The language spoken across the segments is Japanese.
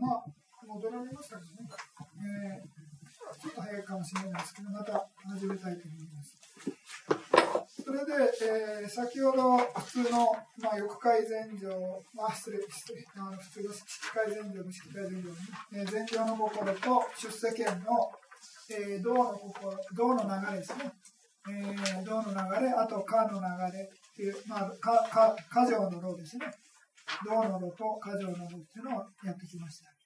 まあ、戻られましたけどね、えー、ちょっと早いかもしれないですけど、また始めたいと思います。それで、えー、先ほど普通の、まあ、欲改善上、まあ、失礼、失礼、あの普通の式改善上、無式改善上に、えー、善上の心と出世権の、えー、道の心、道の流れですね。えー、道の流れ、あと、かの流れっていう、まあ、か、か、か条の路ですね。道の路とか条の路っていうのをやってきました。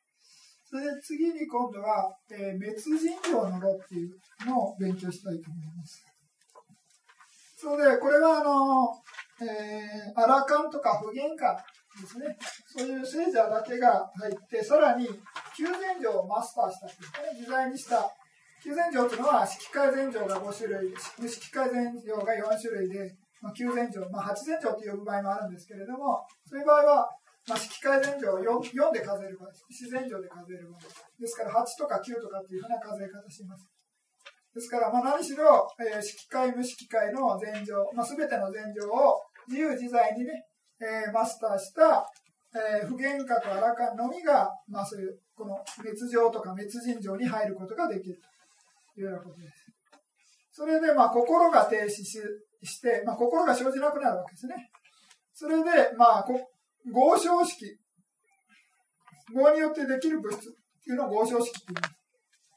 それで次に今度は、えー、滅人道の路っていうのを勉強したいと思います。それで、これはあの、えー、アラカンとか普賢化ですね。そういう聖者だけが入って、さらに、九禅城をマスターしたというね、自在にした。九禅城というのは、式改禅城が5種類、無式改禅城が4種類で、まあ、九禅城、まあ、八禅城と呼ぶ場合もあるんですけれども、そういう場合は、まあ、式改禅城を 4, 4で数える場合、自然城で数える場合。ですから、8とか9とかっていうふうな数え方します。ですから、まあ、何しろ、えー、式会、無式会の禅情、まあ、全ての禅情を自由自在にね、えー、マスターした、えー、不言化とあらかんのみが、まあ、そういう、この滅情とか滅人情に入ることができるというようなことです。それで、まあ、心が停止しして、まあ、心が生じなくなるわけですね。それで、まあ、合唱式、合によってできる物質っていうのを合唱式って言います。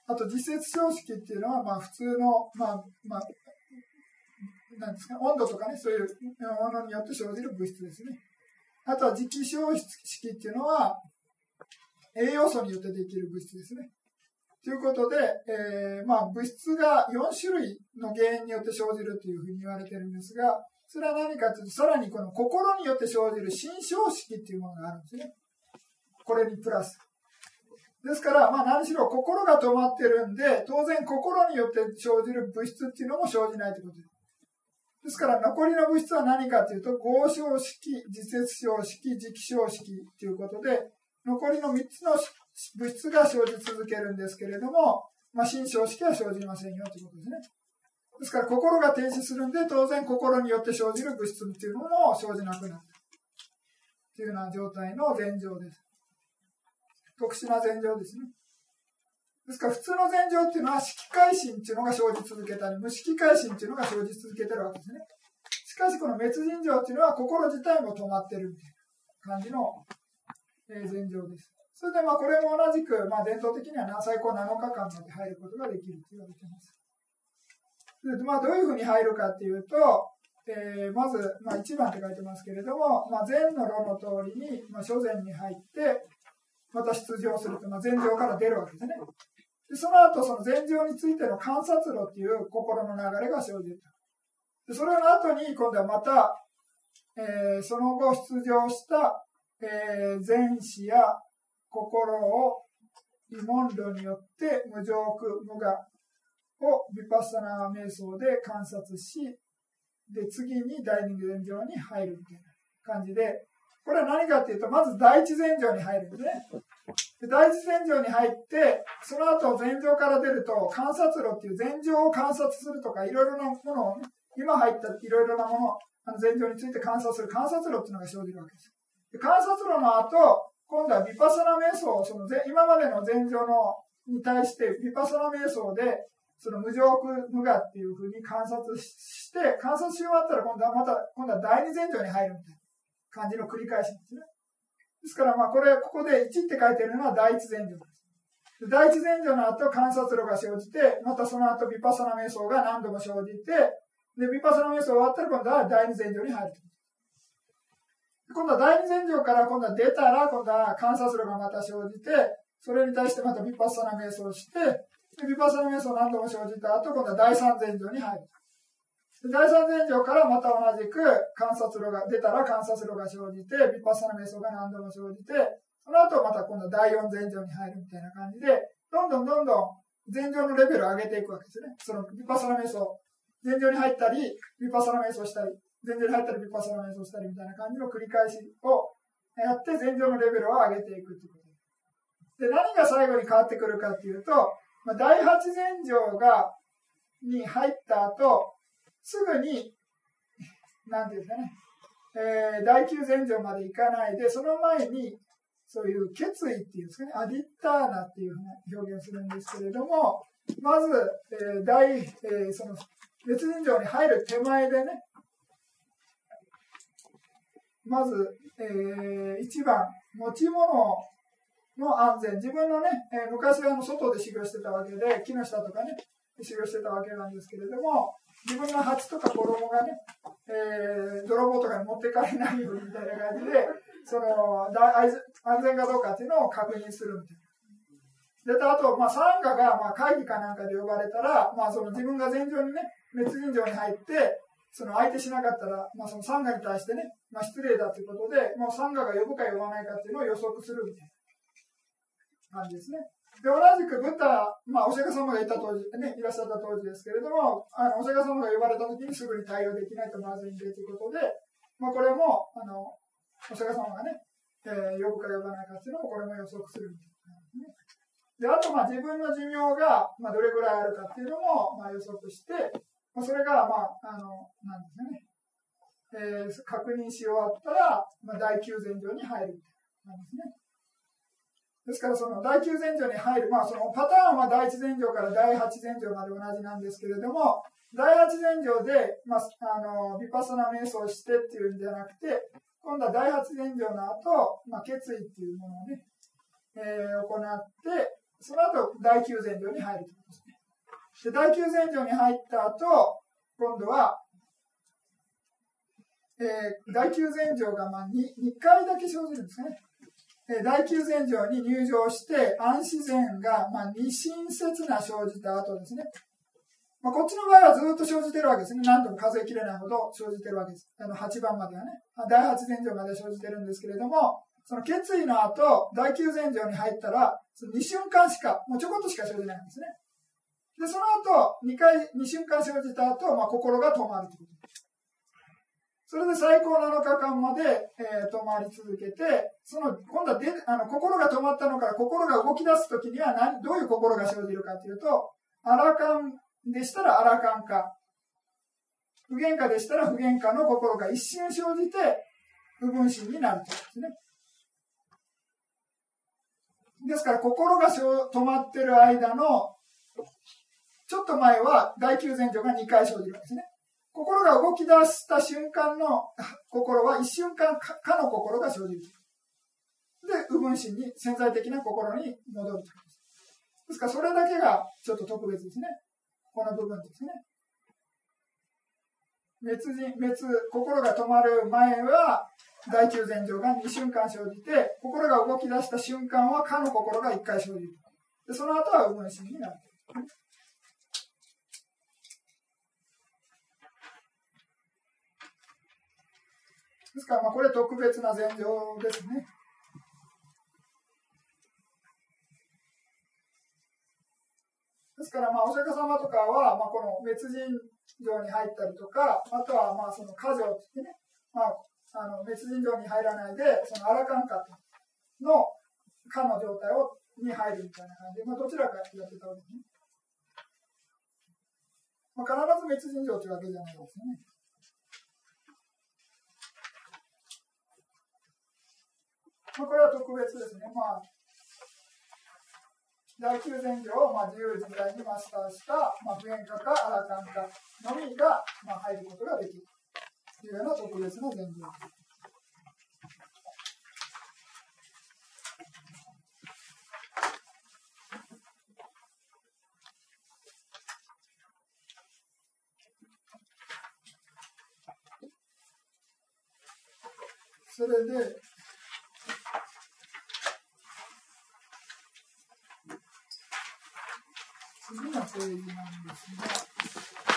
あと、実説常識っていうのは、まあ、普通の、まあ、まあ、なんですか、温度とかね、そういうものによって生じる物質ですね。あとは、磁気消式っていうのは、栄養素によってできる物質ですね。ということで、えー、まあ、物質が4種類の原因によって生じるというふうに言われてるんですが、それは何かというと、さらにこの心によって生じる心象式っていうものがあるんですね。これにプラス。ですから、まあ何しろ心が止まってるんで、当然心によって生じる物質っていうのも生じないということです。ですから残りの物質は何かというと、合唱式、実説小式、磁気小式ということで、残りの3つの物質が生じ続けるんですけれども、まあ、新小式は生じませんよということですね。ですから心が停止するんで、当然心によって生じる物質っていうのも生じなくなるというような状態の前状です。特殊な禅情ですね。ですから普通の禅情っていうのは色界心っていうのが生じ続けたり、無色界心っていうのが生じ続けてるわけですね。しかしこの滅人情っていうのは心自体も止まってるみたいな感じの、え、禅情です。それでまあこれも同じく、まあ、伝統的には最高7日間まで入ることができると言われています。でまあ、どういうふうに入るかっていうと、えー、まず、まあ、1番って書いてますけれども、まあ、禅の炉の通りに、まあ、諸禅に入って、また出場すると、まあ、前場から出るわけですね。でその後、その前場についての観察路っていう心の流れが生じるでそれの後に、今度はまた、えー、その後出場した、えー、前史や心を異問路によって無常苦無我をヴィパッサナー瞑想で観察し、で、次に第二前場に入るみたいな感じで、これは何かっていうと、まず第一前場に入るんですね。で第一前場に入って、その後前場から出ると、観察路っていう前場を観察するとか、いろいろなものを、今入ったいろいろなもの、あの前場について観察する観察路っていうのが生じるわけです。で観察路の後、今度はヴィパサナ瞑想、その今までの前場のに対してヴィパサナ瞑想で、その無常苦無我っていうふうに観察して、観察し終わったら今度はまた、今度は第二前場に入るみたいな。感じの繰り返しですね。ですから、まあ、これ、ここで1って書いてるのは第一前女です。第一前女の後、観察路が生じて、またその後、ヴィパサナ瞑想が何度も生じて、で、ヴィパサナ瞑想終わったら今度は第二前女に入る。今度は第二前女から今度は出たら、今度は観察路がまた生じて、それに対してまたヴィパサナ瞑想して、ヴィパサナ瞑想何度も生じた後、今度は第三前女に入る。第三前場からまた同じく観察路が出たら観察路が生じて、ヴィパサナ瞑想が何度も生じて、その後また今度は第四前場に入るみたいな感じで、どんどんどんどん前場のレベルを上げていくわけですね。そのヴィパサナ瞑想、前場に入ったり、ヴィパサナ瞑想したり、前場に入ったりヴィパサナ瞑想したりみたいな感じの繰り返しをやって前場のレベルを上げていくということで。で、何が最後に変わってくるかっていうと、まあ、第八前場が、に入った後、すぐに、なんていうんですかね、えー、第9前場まで行かないで、その前に、そういう決意っていうんですかね、アディッターナっていうふうな表現するんですけれども、まず、えー、大、えー、その、別人情に入る手前でね、まず、えー、一番、持ち物をの安全。自分のね、えー、昔はあの外で修行してたわけで、木の下とかね、修行してたわけなんですけれども、自分の鉢とか衣がね、えー、泥棒とかに持ってかれないようにみたいな感じで、その、安全かどうかっていうのを確認するみたいな。で、あと、まあ、参加が、まあ、会議かなんかで呼ばれたら、まあ、その自分が前場にね、滅人場に入って、その相手しなかったら、まあ、その参加に対してね、まあ、失礼だということで、もう参加が呼ぶか呼ばないかっていうのを予測するみたいな感じですね。で、同じくブッダ、まあ、お釈迦様がいた当時、ね、いらっしゃった当時ですけれども、あの、お釈迦様が呼ばれた時にすぐに対応できないとまずいんでということで、まあ、これも、あの、お釈迦様がね、えー、呼ぶか呼ばないかっていうのをこれも予測するみたいな、ね。で、あと、まあ、自分の寿命が、まあ、どれぐらいあるかっていうのも、まあ、予測して、まあ、それが、まあ、あの、なんですね、えー、確認し終わったら、まあ、第9前上に入るみたいなんですね。ですから、その第9前上に入る、まあ、そのパターンは第1前上から第8前上まで同じなんですけれども、第8前上で、まあ、あの、ビパスナ瞑想してっていうんじゃなくて、今度は第8前上の後、まあ、決意っていうものをね、えー、行って、その後、第9前上に入るということですね。で、第9前上に入った後、今度は、えー、第9前上がまあ 2, 2回だけ生じるんですね。え、第9前上に入場して、安自然がまあ二親切な生じた後ですね。まあ、こっちの場合はずっと生じてるわけですね。何度も数えきれないほど生じてるわけです。あの、8番まではね。第8前上まで生じてるんですけれども、その決意の後、第9前上に入ったら、その2瞬間しか、もうちょこっとしか生じないんですね。で、その後、2回、2瞬間生じた後、まあ、心が止まるということ。それで最高7日間まで、えー、止まり続けて、その、今度はであの心が止まったのから心が動き出すときには何、どういう心が生じるかというと、アラカンでしたらアラカン化。不言化でしたら不言化の心が一瞬生じて、不分心になるということですね。ですから、心が止まってる間の、ちょっと前は第九前上が2回生じるんですね。心が動き出した瞬間の心は一瞬間かの心が生じる。で、不分心に潜在的な心に戻るということです。ですから、それだけがちょっと特別ですね。この部分ですね。滅人、滅、心が止まる前は、第九前上が2瞬間生じて、心が動き出した瞬間は、かの心が1回生じる。で、その後は、無心になる。ですから、まあ、これ特別な前情ですね。ですから、まあ、お釈迦様とかは、まあ、この滅人城に入ったりとか、あとは、まあ、その家城ってね、まあ、あの、滅人城に入らないで、そのアラカンカのかの状態を、に入るみたいな感じで、まあ、どちらかやってたわけですね。まあ、必ず滅人城というわけじゃないですよね。まあ、これは特別ですね。まあ第9前上を、まあ、自由自在にマスターした、まあ、普遍化かアラカン化のみが、まあ、入ることができるというような特別な前上です。それで、次の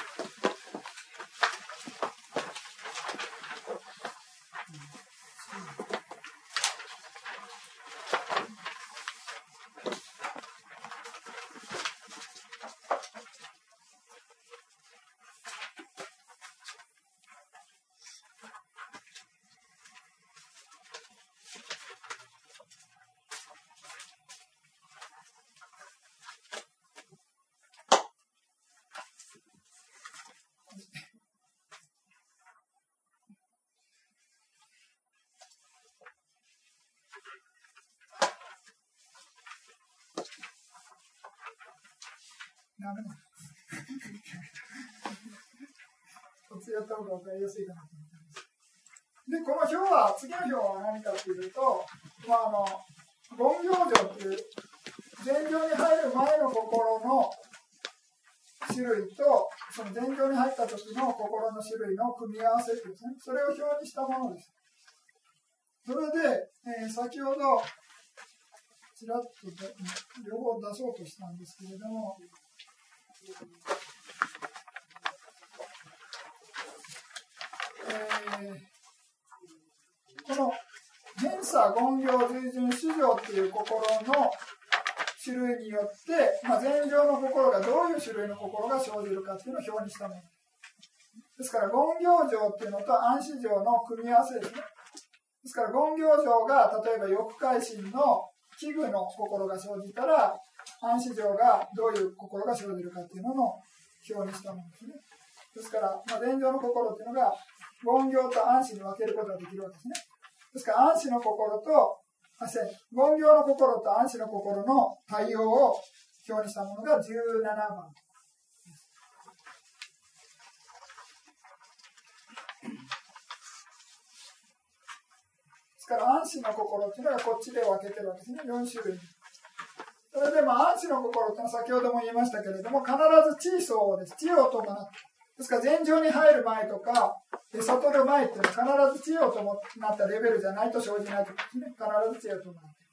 ダメなんです。こっちやった方が分かりやすいかなと思ってます。で、この表は、次の表は何かというと、まあ、あの、言行情っていう、前場に入る前の心の種類と、その前場に入った時の心の種類の組み合わせですね、それを表にしたものです。それで、えー、先ほど、ちらっと両方出そうとしたんですけれども、え、この偏差、言行、随順、主情っていう心の種類によって、まあ、前情の心がどういう種類の心が生じるかっていうのを表にしたもの。ですから言行情っていうのと暗視情の組み合わせですね。ですから言行情が例えば欲界心の器具の心が生じたら暗視情がどういう心が生じるかっていうのの表にしたものですねですから、まあ、前情の心っていうのが言行と暗視に分けることができるわけですねですから暗視の心と言行の心と暗視の心の対応を表にしたものが17番。ですから暗視の心っていうのがこっちで分けてるわけですね、4種類。それでまあ暗視の心っていうのは先ほども言いましたけれども、必ず地位層です。地位を伴って。ですから前場に入る前とか、で悟る前っていうのは必ず知恵を伴ったレベルじゃないと生じないとですね。必ず知恵を伴って。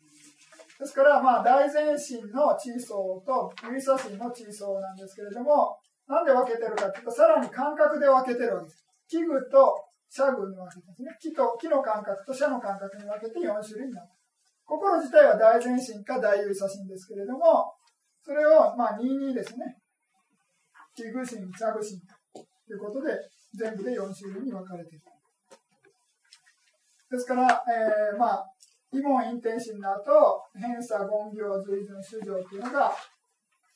ですから、まあ、大前進の地位層と指差心の地位層なんですけれども、なんで分けてるかっていうと、さらに感覚で分けてるわけです。器具と社具に分けてですね。木と、木の感覚と社の感覚に分けて4種類になる。心自体は大前進か大指差心ですけれども、それを、まあ、22ですね。器具心、社具心ということで、全部で4種類に分かれている。ですから、えー、まあ、異門陰天心の後、偏差、言行、随順、主情っていうのが、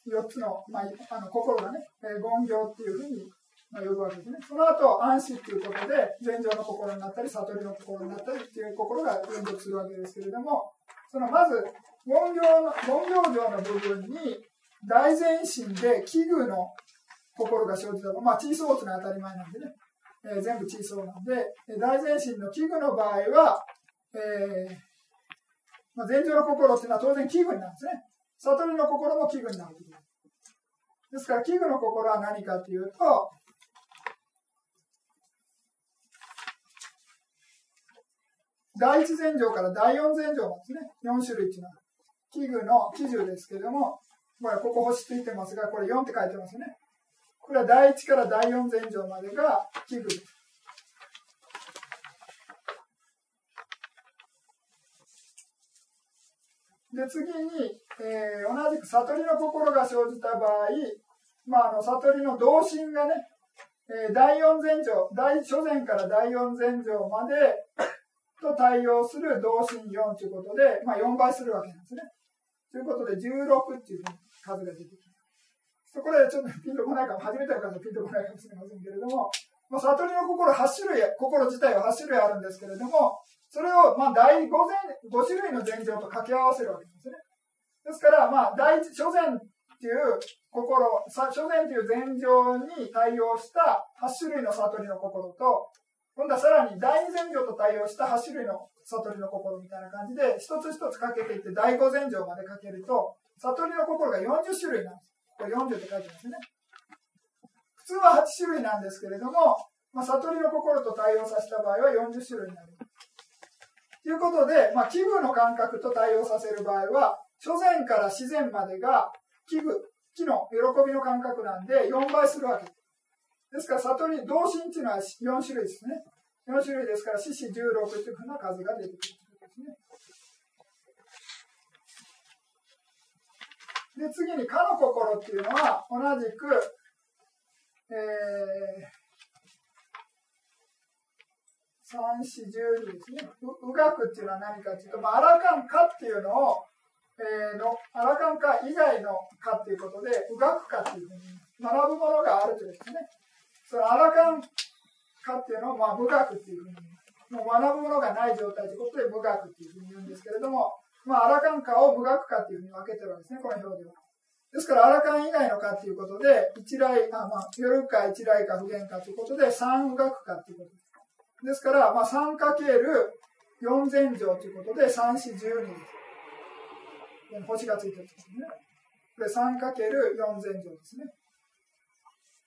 4つの、まあ、あの心がね、えー、言行っていうふうに、まあ、呼ぶわけですね。その後、安心っていうことで、禅情の心になったり、悟りの心になったりっていう心が連続するわけですけれども、そのまず、言行の、言行上の部分に、大前進で器具の心が生じたまあ、チーソーツのは当たり前なんでね、えー、全部チーソーなんで、大前進の器具の場合は、えー、まあ、前情の心っていうのは当然器具になるんですね。悟りの心も器具になる。ですから、器具の心は何かというと、第一前情から第四前情なんですね。4種類っていうのは。器具の基準ですけども、これここ星ついてますが、これ4って書いてますね。これは第1から第4前上までが器具です。で、次に、えー、同じく悟りの心が生じた場合、まあ、あの悟りの同心がね、えー、第4前上、第初前から第4前上まで対応する同心4ということで、まあ、4倍するわけなんですね。ということで、16っていう数が出てきます。そこれちょっとピンとこないかも、初めての方はピンとこないかもしれませんけれども、まあ、悟りの心8種類、心自体は8種類あるんですけれども、それをまあ第 5, 前5種類の前情と掛け合わせるわけですね。ですから、まあ、第一、初前っていう心、初前っていう前情に対応した8種類の悟りの心と、今度はさらに第二前情と対応した8種類の悟りの心みたいな感じで、一つ一つかけていって第五前情までかけると、悟りの心が40種類なんです。これ40って書いてますね。普通は8種類なんですけれども、まあ、悟りの心と対応させた場合は40種類になる。ということで、まあ、器具の感覚と対応させる場合は、初前から自然までが器具、木の喜びの感覚なんで4倍するわけです。ですから、悟り、同心っていうのは4種類ですね。4種類ですから、四四16というふうな数が出てくるということですね。で、次に、かの心っていうのは、同じく、えー、三四十二ですね。うがくっていうのは何かっていうと、まあ、アラカンかっていうのを、えー、の、アラカンか以外のかっていうことで、うがくかっていうふうに学ぶものがあるというですね。そのアラカンかっていうのを、まあ、無学っていうふうに、もう学ぶものがない状態ということで、無学っていうふうに言うんですけれども、まあ、アラカンカを無学科っていうふうに分けてるわけですね、この表では。ですから、アラカン以外のかということで、一来、あまあ、夜か一来か不限かということで、三学かということです。ですから、まあ、3かける4前乗ということで、3、4、12です。星がついてるんですね。これ3かける4前乗ですね。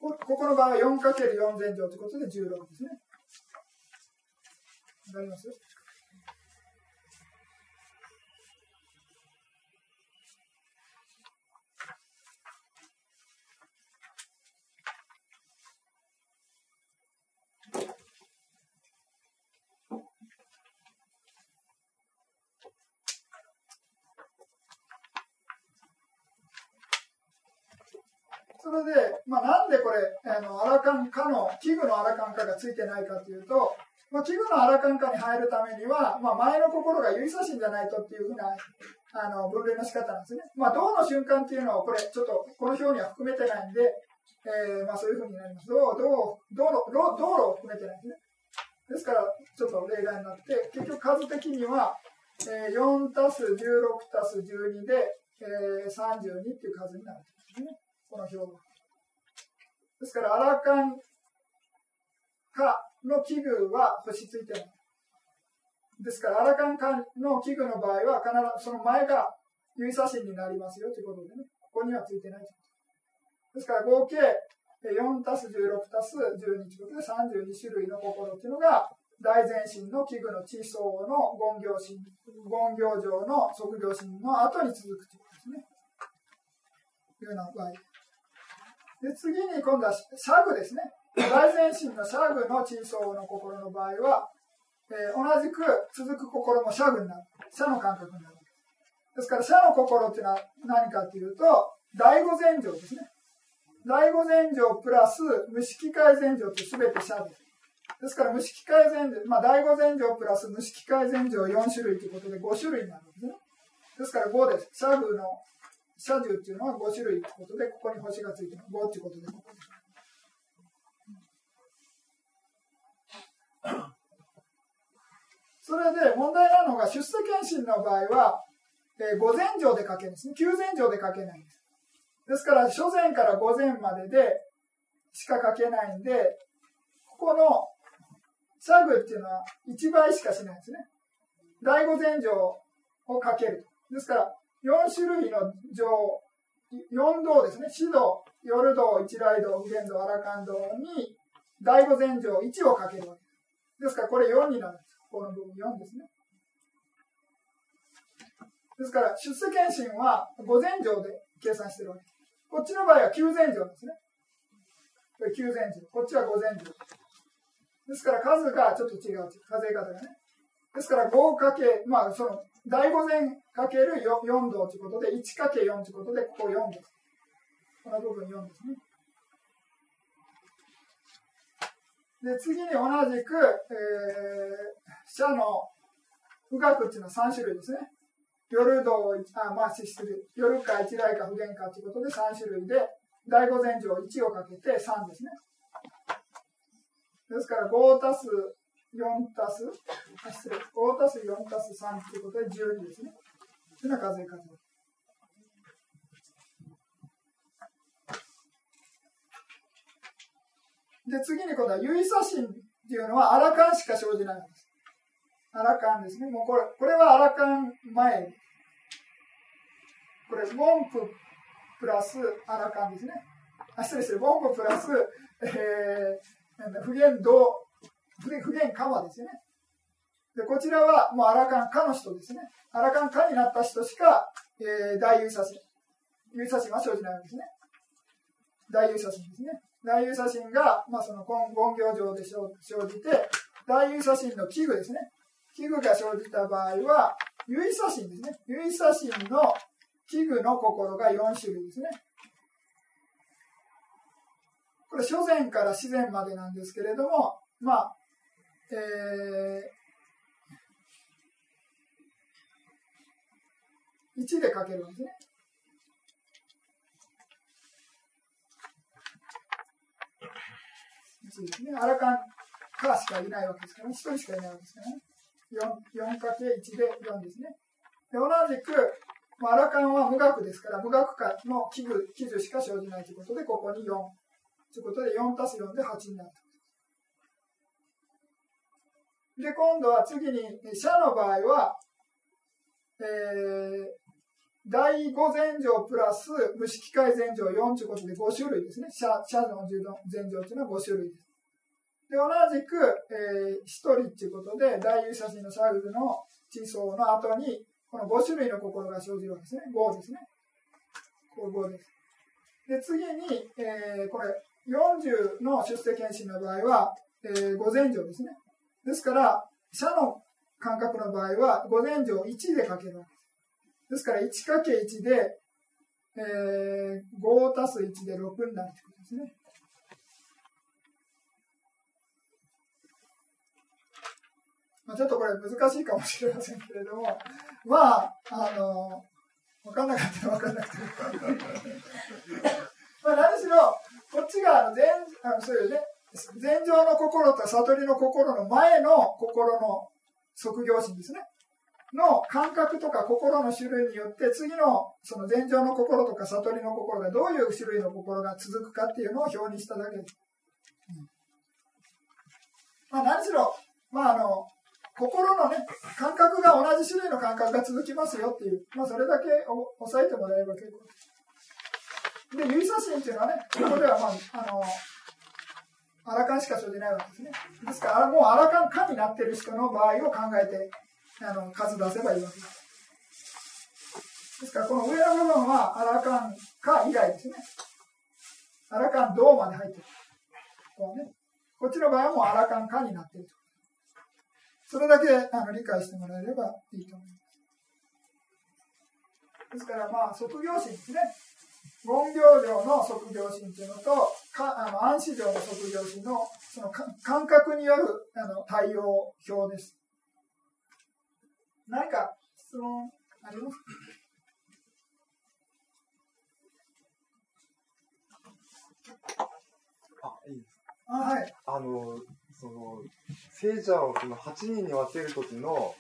ここの場合は 4×4 全乗ということで16ですね。わかります？それで、まあ、なんでこれ、あの、アラカン化の、器具のアラカン化がついてないかというと、まあ、器具のアラカン化に入るためには、まあ、前の心が指差しんじゃないとっていうふうな、あの、分類の仕方なんですね。まあ、銅の瞬間っていうのを、これ、ちょっと、この表には含めてないんで、えー、まあ、そういうふうになります。銅、銅、銅路、道路を含めてないんですね。ですから、ちょっと例外になって、結局数的には、えー、4たす16たす12で、えー、32っていう数になるんですね。この表は。ですから、アラカン化の器具は星ついてない。ですから、アラカン化の器具の場合は、必ずその前が指差しになりますよということでね、ここにはついてないですから、合計4たす16たす12ということで32種類の心というのが、大前進の器具の地層の言行心、言行上の即行心の後に続くということですね。というような場合。で次に今度はシャグですね。大前進のシャグの地層の心の場合は、えー、同じく続く心もシャグになる。シャの感覚になる。ですから、シャの心っていうのは何かっていうと、第五前情ですね。第五前情プラス無色界前情って全てシャです。ですから、無色界前情、まあ、第五前情プラス無色界前情4種類ということで5種類になるんですね。ですから5です。シャグの車重っていうのは5種類ってことで、ここに星がついてる5っていうことで、ここです。それで問題なのが出世検診の場合は、えー、5前上で書けるんですね。9前上で書けないんです。ですから、初前から5前まででしか書けないんで、ここのシャグっていうのは1倍しかしないんですね。第5前上を書ける。ですから、4種類の情、4道ですね。指導、夜道、一来道、普賢道、荒勘道に、第五前情1をかけるわけです。ですから、これ4になるんです。この部分4ですね。ですから、出世検診は五前情で計算してるわけです。こっちの場合は九前情ですね。これ九前情。こっちは五前情。ですから、数がちょっと違う。数え方がね。ですから、5かけ、まあ、その、第5前かける 4, 度ということで、1かけ4ということで、ここ4です。この部分4ですね。で、次に同じく、えー、社の不学っていうのは3種類ですね。夜道、あ、まあ、失礼。夜か一来か不限かということで3種類で、第5前上1をかけて3ですね。ですから5たす4たす、失礼、5たす4たす3ということで12ですね。というような数え方。で、次に今度は有意差心っていうのはアラカンしか生じないんです。アラカンですね。もうこれ、これはアラカン前。これ、ウォンプラスアラカンですね。あ、失礼して、ウォンププラス、えー、不言動不言カマですよね。で、こちらはもうアラカンカの人ですね。アラカンカになった人しか、えー、大優写真。優写真は生じないわけですね。大優写真ですね。大優写真が、まあ、その言行上で生じて、大優写真の器具ですね。器具が生じた場合は、唯写真ですね。唯写真の器具の心が4種類ですね。これ、初前から自然までなんですけれども、まあ、えー、1で書けるんですね。1ですね。アラカンカーしかいないわけですから、ね、1人しかいないわけですからね。4, かけ1で4ですね。で同じく、まあ、アラカンは無学ですから、無学科の器具、記述しか生じないということで、ここに4。ということで、4たす4で8になると。で、今度は次に、社の場合は、えー、第5前乗プラス無色界前乗4ということで5種類ですね。社社の前乗というのは5種類です。で、同じく、えー、1人っていうことで、大優写真のサイズの地層の後に、この5種類の心が生じるわけですね。5ですね。これ5です。で、次に、えー、これ、40の出世検診の場合は、えー、5前乗ですね。ですから、社の感覚の場合は、5前乗1で書けるわけです。ですから、1×1 で、えー、5たす1で6になるということですね。まあ、ちょっとこれ難しいかもしれませんけれども、まあ、あの、分かんなかったら分かんなくて。まあ何しろ、こっちがあの前あのそういうね、前情の心と悟りの心の前の心の即業心ですね。の感覚とか心の種類によって次のその前情の心とか悟りの心がどういう種類の心が続くかっていうのを表にしただけです。まあ何しろ、まああの、心のね、感覚が同じ種類の感覚が続きますよっていう、まあ、それだけ押さえてもらえれば結構です。で、有写真っていうのはね、ここでは、まあ、あの、アラカンしか生じないわけですね。ですから、もうアラカンかになってる人の場合を考えて、あの、数出せばいいわけです。ですから、この上の部分はアラカンか以外ですね。アラカン銅まで入ってる。こうね。こっちの場合はもうアラカンかになっていると。それだけあの理解してもらえればいいと思います。ですから、まあ、卒業心ですね。言行上の卒業心というのと、かあの暗視上の卒業心のその感覚によるあの対応表です。何か質問ありますかあ、いいですか。あ、はい。あの、その、聖者をその8人に分けるときの、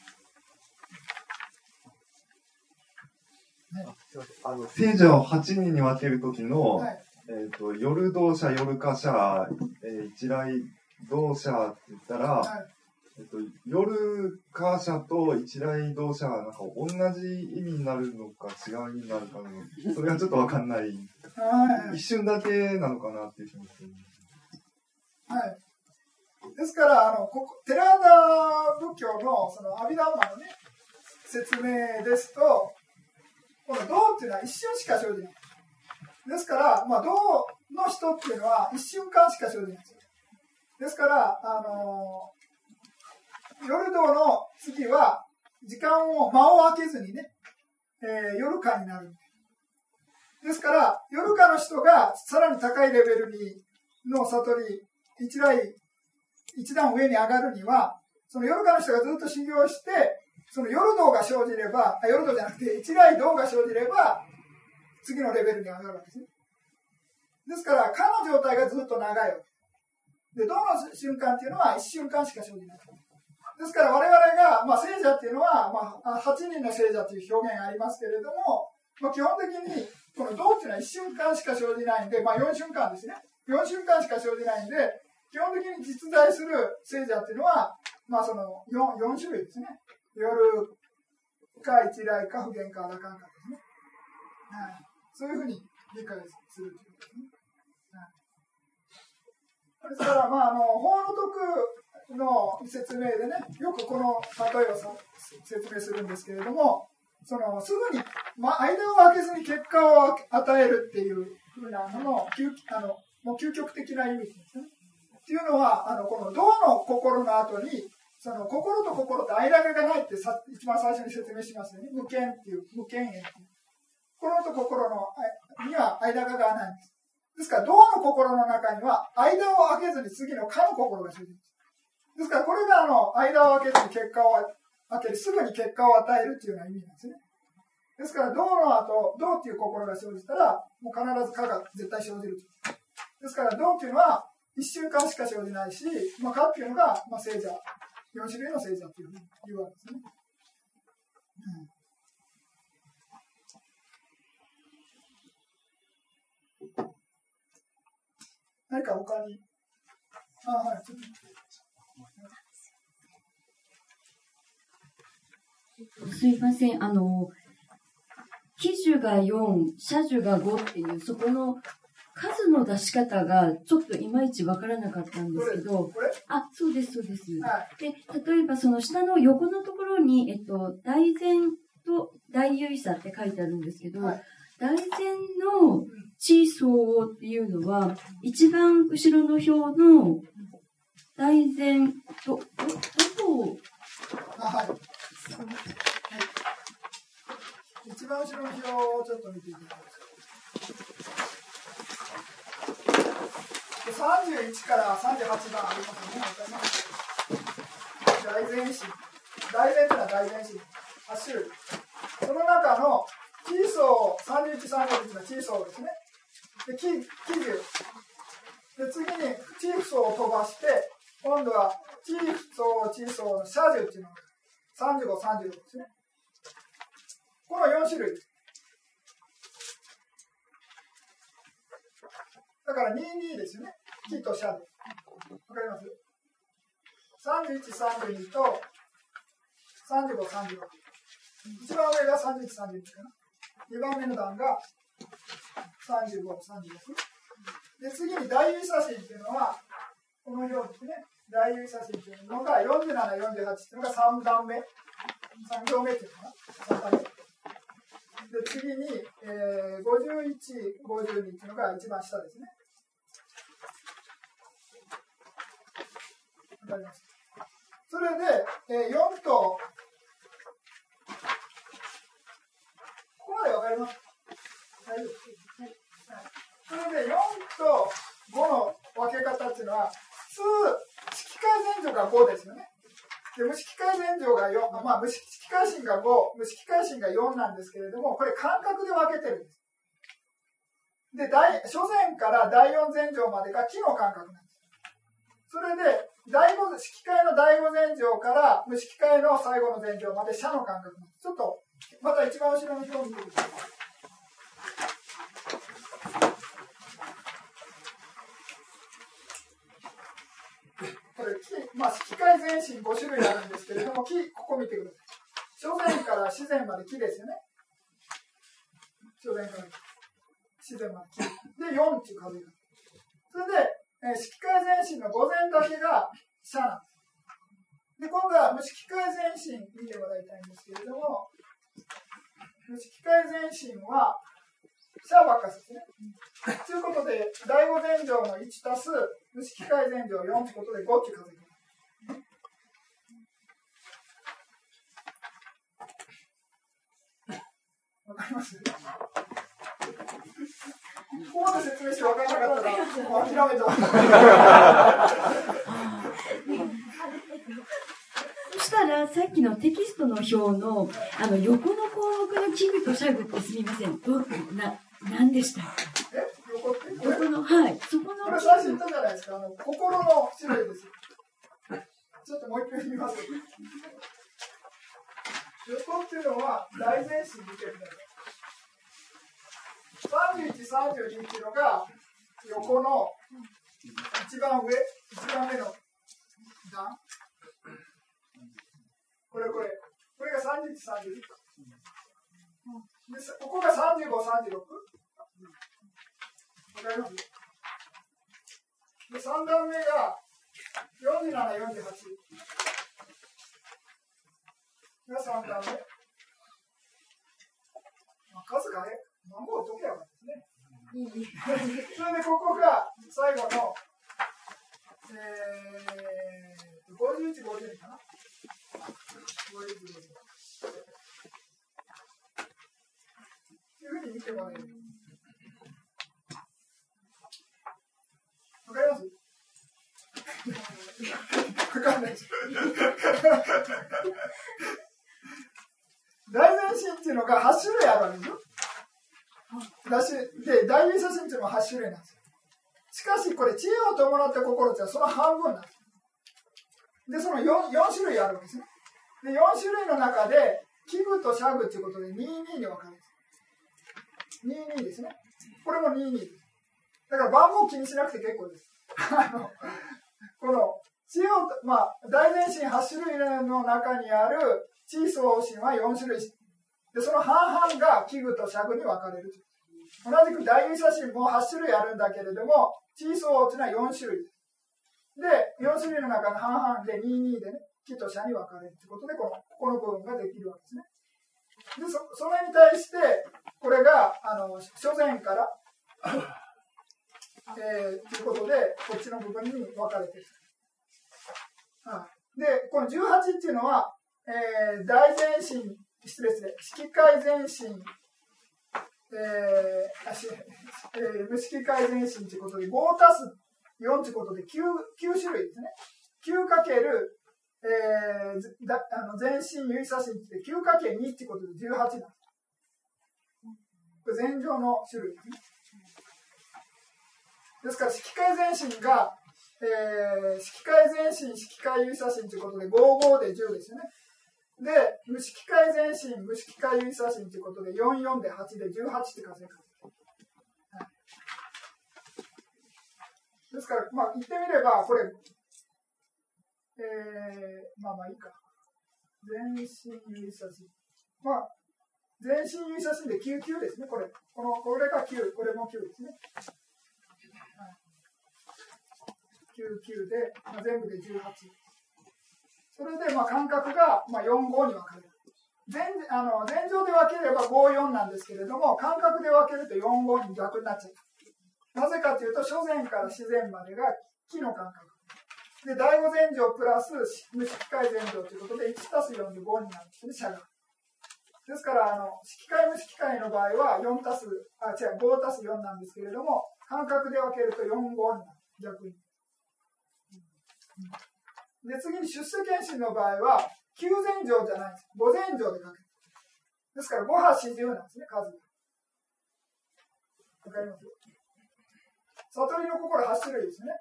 あの聖者を8人に分けるときの、はい、えっ、ー、と、夜同者、夜化者、えー、一来同者って言ったら、はい、えっ、と、夜化者と一来同者がなんか同じ意味になるのか違う意味になるかの、それはちょっとわかんない。はい、一瞬だけなのかなっていう気もする。はい。ですから、あの、ここ、寺田仏教の、その、阿弥陀マのね、説明ですと、この道っていうのは一瞬しか生じない。ですから、まあ、道の人っていうのは一瞬間しか生じないんですよ。ですから、あの夜道の次は、時間を、間を空けずにね、えー、夜間になる。ですから、夜間の人がさらに高いレベルにの悟り、一来一段上に上がるには、その夜間の人がずっと修行して、その夜道が生じれば、あ夜道じゃなくて、一来道が生じれば、次のレベルに上がるわけですね。ですから、かの状態がずっと長いわけで、道の瞬間っていうのは一瞬間しか生じない。ですから我々が、まあ、聖者っていうのは、まあ、8人の聖者という表現がありますけれども、まあ、基本的に、この道っていうのは一瞬間しか生じないんで、まあ、4瞬間ですね。4瞬間しか生じないんで、基本的に実在する聖者っていうのは、まあその 4, 4種類ですね。夜か一来か普賢か羅漢かですね。はい。そういうふうに理解するということですね。ですから、まあ、あの、法の徳の説明でね、よくこの例えを説明するんですけれども、その、すぐに、まあ、間を空けずに結果を与えるっていうふうなのの、あの、もう究極的な意味ですね。っていうのは、あの、この道の心の後に、その心と心と間がないってさ一番最初に説明しますよね。無権っていう、無権縁っていう。心と心のには間がないんです。ですから、道の心の中には、間を空けずに次のかの心が生じます。ですから、これがあの、間を空けずに結果を開ける、すぐに結果を与えるっていうような意味なんですね。ですから、道の後、道っていう心が生じたら、もう必ずかが絶対生じる。ですから、道っていうのは、一週間しか生じないし、まあ、かっていうのが、まあ、聖者、4種類の聖者というふうに言うわけですね。何か他に。あ、はい。すいません。あの、機種が4、車種が5っていう、そこの数の出し方がちょっといまいちわからなかったんですけど、あ、そうです、そうです。はい、で、例えばその下の横のところに、えっと、大前と大優位差って書いてあるんですけど、はい、大前の地層っていうのは、一番後ろの表の大前と、どどこ？を、はい。一番後ろの表をちょっと見ていただけますか。31から38番ありますね。大前詞。大前というのは大前詞。8種類。その中のキー層、31、31のキー層で。すね。で、キー、キーで、次にチーフ層を飛ばして、今度はチーフ層、チーフ層のシャージュっていうのが35、36ですね。この4種類。だから22ですよね。キとシャで。わかります ?31、32と35、36。一番上が31、32かな。2番目の段が35、36。で、次に大優写真っていうのは、この表ですね。大優写真っていうのが47、48っていうのが3段目。3行目っていうのかな。3段目。で、次に、えー、51、52っていうのが一番下ですね。わかります？それで、えー、4と、ここまでわかります？大丈夫、それで4と5の分け方っていうのは、普通、式会前女が5ですよね。で、無式会前女が4、まあ、無式会心が5、無式会心が4なんですけれども、これ感覚で分けてるんです。で、大初前から第4前女までが木の感覚なんです。それで、第五式会の第五前上から無式会の最後の前上まで社の感覚ちょっとまた一番後ろの表を見てください。これまあ、式会全身5種類あるんですけれども木ここ見てください。初前から自然まで木ですよね。初前から自然まで木。で、4っていう数が。それで、えー、式会全身の午前だけがシャなんです。で、今度は無式会全身見てもらいたいんですけれども、無式会全身は、シャーばっかですね。ということで、第五前上の1たす無式会前上4ということで5って数えてりますここまで説明して分からなかったら、もう諦めた。そしたら、さっきのテキストの表の、あの、横の項目の器具とシャグってすみません。どな、何でしたえ横って横の、はい。そこの。これ最初言ったじゃないですか。あの、心の種類です。ちょっともう一回見ます。横っていうのは、大前進見てみたい31、32っていうのが横の一番上、一番目の段。これこれ。これが31、32。でここが35、36。わかりますで ?3 段目が47、48。が3段目。まあ、数がね、番号を解けばですね。それでここが最後の、えー、51、52かな。51、52。いうふうに見てもらえる。わかりますわかんないです。大前進っていうのが8種類あるわけでしょだし、で、大優写真っていうのは8種類なんですよ。しかし、これ、知恵を伴った心ってその半分なんです。で、その 4, 4種類あるわけですね。で、4種類の中で、器具とシャグっていうことで22に分かれます。22ですね。これも22です。だから番号気にしなくて結構です。この、地を、まあ、大前進8種類の中にある地位相神は4種類。で、その半々が器具と尺具に分かれる。同じく大優写真も8種類あるんだけれども、地位相というのは4種類。で、4種類の中の半々で22でね、木と社に分かれるということで、この、ここの部分ができるわけですね。で、そ、それに対して、これが、あの、書前から、えー、ということで、こっちの部分に分かれている。で、この18っていうのは、えー、大前進、失礼失礼、式会前進、えー、あしえー、無式会前進ということで、5たす4ということで9、9種類ですね。9かける、えー、だあの前進、有意差進って9かけ2っていうことで18なんです。これ前上の種類ですね。ですから、式会前進がえー、式会前進、式会有差進ということで、55で10ですよね。で、無式会前進、無式会有差進ということで、44で8で18って数え方。はい、ですから、まあ、言ってみれば、これ、えー、まあまあいいか。前進有差進。まあ、前進有差進で99ですね、これ。この、これが9、これも9ですね。99で、まあ、全部で18。それで、まあ、間隔が、まあ、4、5に分かれる。全あの全上で分ければ5、4なんですけれども、間隔で分けると4、5に逆になっちゃう。なぜかというと、初前から自然までが木の間隔。で、第5前上プラス無色界前上ということで、1たす4で5になるんですね、社が。ですから、あの、色界無色界の場合は4たす、あ、違う、5たす4なんですけれども、間隔で分けると4、5になる。逆に。で、次に出世検診の場合は、9前上じゃないんです。5前上で書ける。ですから、5波四十なんですね、数が。わかります？悟りの心8種類ですね。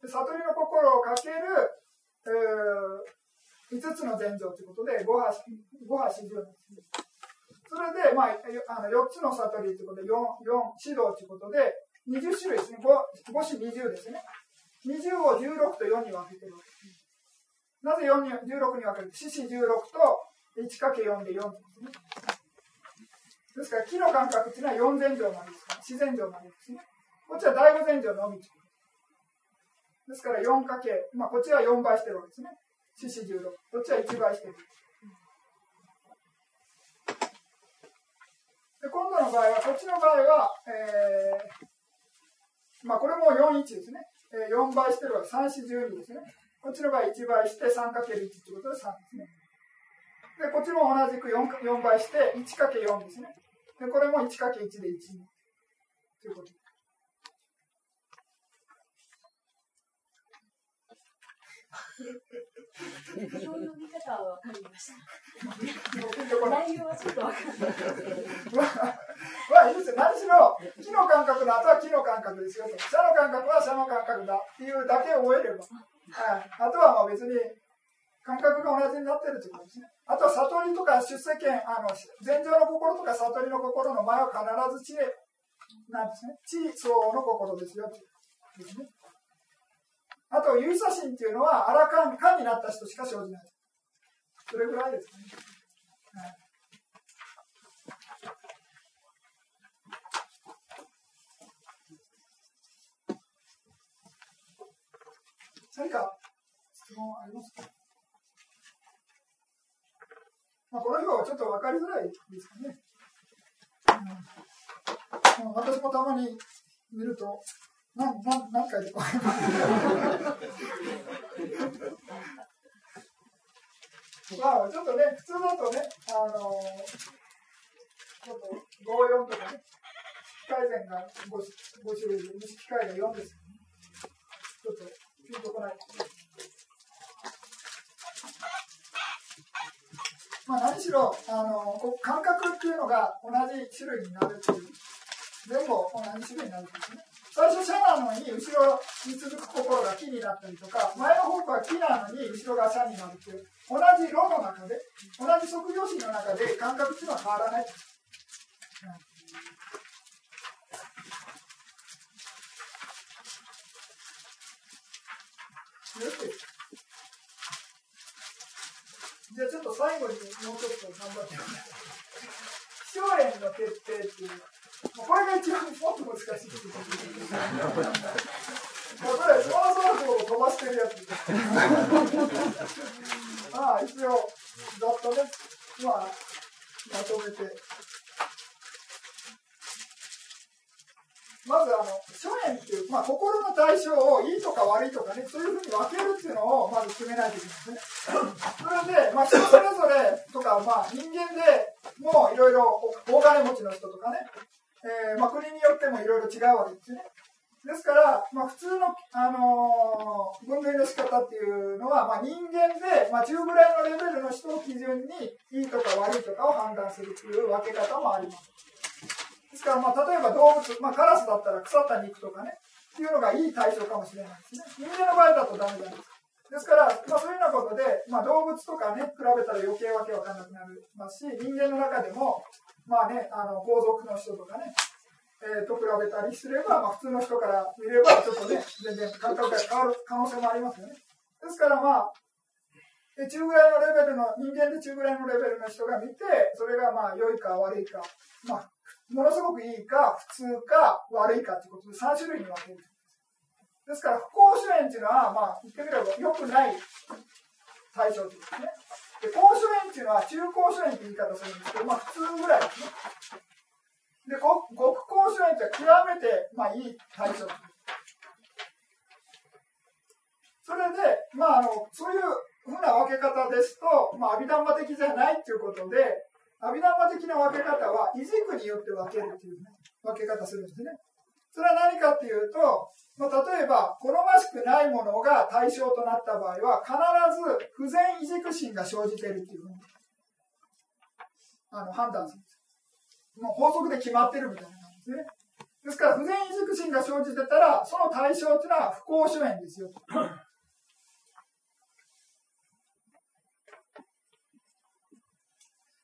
で悟りの心をかける、えー、5つの前上ということで、5波、5波四十なんですね。それで、まあ、あの4つの悟りということで、4、4指導ということで、20種類ですね。5、5子20ですね。20を16と4に分けてるわけです。なぜ4に16に分ける？四四16と 1×4 で4ですね。ですから、木の間隔っていうのは4前上までですから、自然上までですね。こっちは第5前上のみですから4かけ、まあ、こっちは4倍してるわけですね。四四16。こっちは1倍してる。で今度の場合は、こっちの場合は、えー、まあ、これも41ですね。え4倍してるは3、4、12ですね。こっちの場合1倍して 3×1 ということで3ですね。で、こっちも同じく 4, 4倍して 1×4 ですね。で、これも 1×1 で1ということ。そういう見方は分かりました。内容はちょっと分かんない。まあいいですよ。何しろ、木の感覚の後は木の感覚ですよと。社の感覚は社の感覚だっていうだけ覚えれば。はい、あとはまあ別に感覚が同じになってるということですね。あとは悟りとか出世権、あの、前情の心とか悟りの心の前は必ず知恵なんですね。知相応の心ですよ。ですね。あと、有差心っていうのは、あらかん、かんになった人しか生じない。それぐらいですね。はい、何か質問ありますか、まあ、この表はちょっと分かりづらいですかね。うん、私もたまに見ると、な、な、何回でこまあ、ちょっとね、普通だとね、あのー、ちょっと、54とかね、機械前が 5, 5種類で、無機械が4です、ね。ちょっと、ピンとこない。まあ、何しろ、あのー、感覚っていうのが同じ種類になるっていう、全部同じ種類になるんですね。最初シャなのに後ろに続く心が木になったりとか前の方向は木なのに後ろがシャになるっていう同じ炉の中で同じ測量心の中で感覚っていうのは変わらない、じゃあちょっと最後にもうちょっと頑張ってください。塩の決定っていうこれが一番もっと難しいことです。これ、スマートフォンを飛ばしてるやつ。まあ、一応、ざっとね、まあ、まとめて。まず、あの、初演っていう、まあ、心の対象をいいとか悪いとかね、そういうふうに分けるっていうのを、まず決めないといけないですね。それで、まあ、人それぞれとか、まあ、人間でもいろいろ、大金持ちの人とかね、えー、まあ、国によってもいろいろ違うわけですね。ですから、まあ、普通の、あのー、分類の仕方っていうのは、まあ、人間で、まあ、中ぐらいのレベルの人を基準に、いいとか悪いとかを判断するっていう分け方もあります。ですから、まあ、例えば動物、まあ、カラスだったら腐った肉とかね、っていうのがいい対象かもしれないですね。人間の場合だとダメじゃないですか。ですから、まあ、そういうようなことで、まあ、動物とかね、比べたら余計わけわかんなくなりますし、人間の中でも、まあね、あの、皇族の人とかね、えー、と比べたりすれば、まあ、普通の人から見れば、ちょっとね、全然感覚が変わる可能性もありますよね。ですからまあ、中ぐらいのレベルの、人間で中ぐらいのレベルの人が見て、それがまあ、良いか悪いか、まあ、ものすごくいいか、普通か、悪いかということで3種類に分ける。ですから、不公主演っていうのは、まあ、言ってみれば良くない対象というですね。で、公主演っていうのは中公主演って言い方するんですけど、まあ、普通ぐらいですね。で、極高主演って極めて、まあ、いい対象。それで、まあ、あの、そういうふうな分け方ですと、まあ、阿弥陀的じゃないっていうことで、阿弥陀的な分け方は、異軸によって分けるっていう、ね、分け方するんですね。それは何かっていうと、まあ、例えば、好ましくないものが対象となった場合は、必ず不全異軸心が生じているっていうふうに、あの、判断するんです。もう法則で決まってるみたいな感じですね。ですから、不全移熟心が生じてたら、その対象っていうのは不幸主演ですよ。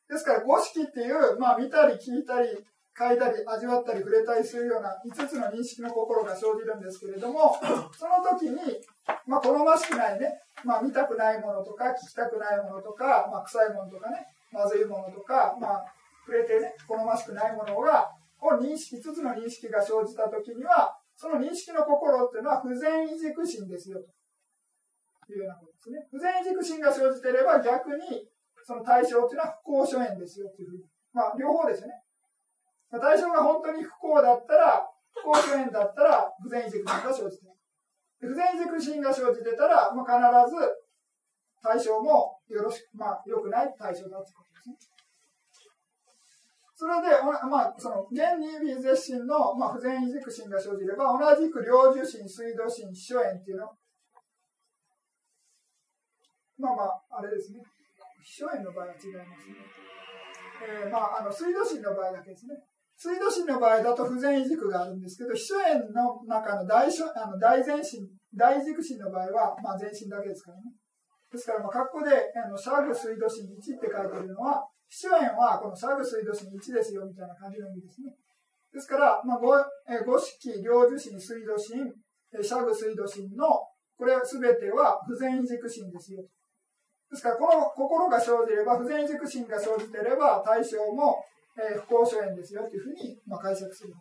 ですから、五色っていう、まあ、見たり聞いたり、嗅いだり、味わったり、触れたりするような5つの認識の心が生じるんですけれども、その時に、まあ、好ましくないね、まあ、見たくないものとか、聞きたくないものとか、まあ、臭いものとかね、まずいものとか、まあ、触れてね、好ましくないものが、を認識、5つの認識が生じたときには、その認識の心っていうのは不全移軸心ですよ、というようなことですね。不全移軸心が生じていれば逆に、その対象っていうのは不幸所縁ですよ、というふうに。まあ、両方ですよね。対象が本当に不幸だったら、不幸所縁だったら、不全移軸心が生じてい。不全移軸心が生じてたら、まあ、必ず対象もよろしく、まあ、良くない対象だということですね。それで、まあ、その、現に微絶心の、まあ、不全移軸心が生じれば、同じく領受心、水道心、秘書縁っていうの。まあまあ、あれですね。秘書縁の場合は違いますね。えー、まあ、あの、水道心の場合だけですね。水道心の場合だと不全移軸があるんですけど、秘書縁の中の大あの大前心、大軸心の場合は、まあ、全身だけですからね。ですから、まあ、括弧で、あの、シャーグ水道心1って書いてるのは、主演はこのシャーグ水道心1ですよみたいな感じの意味ですね。ですから、まあ、五え五色、領受心、水道心、シャーグ水道心の、これすべては不全移軸心ですよ。ですから、この心が生じれば、不全移軸心が生じてれば、対象も、えー、不幸所縁ですよというふうに、まあ、解釈する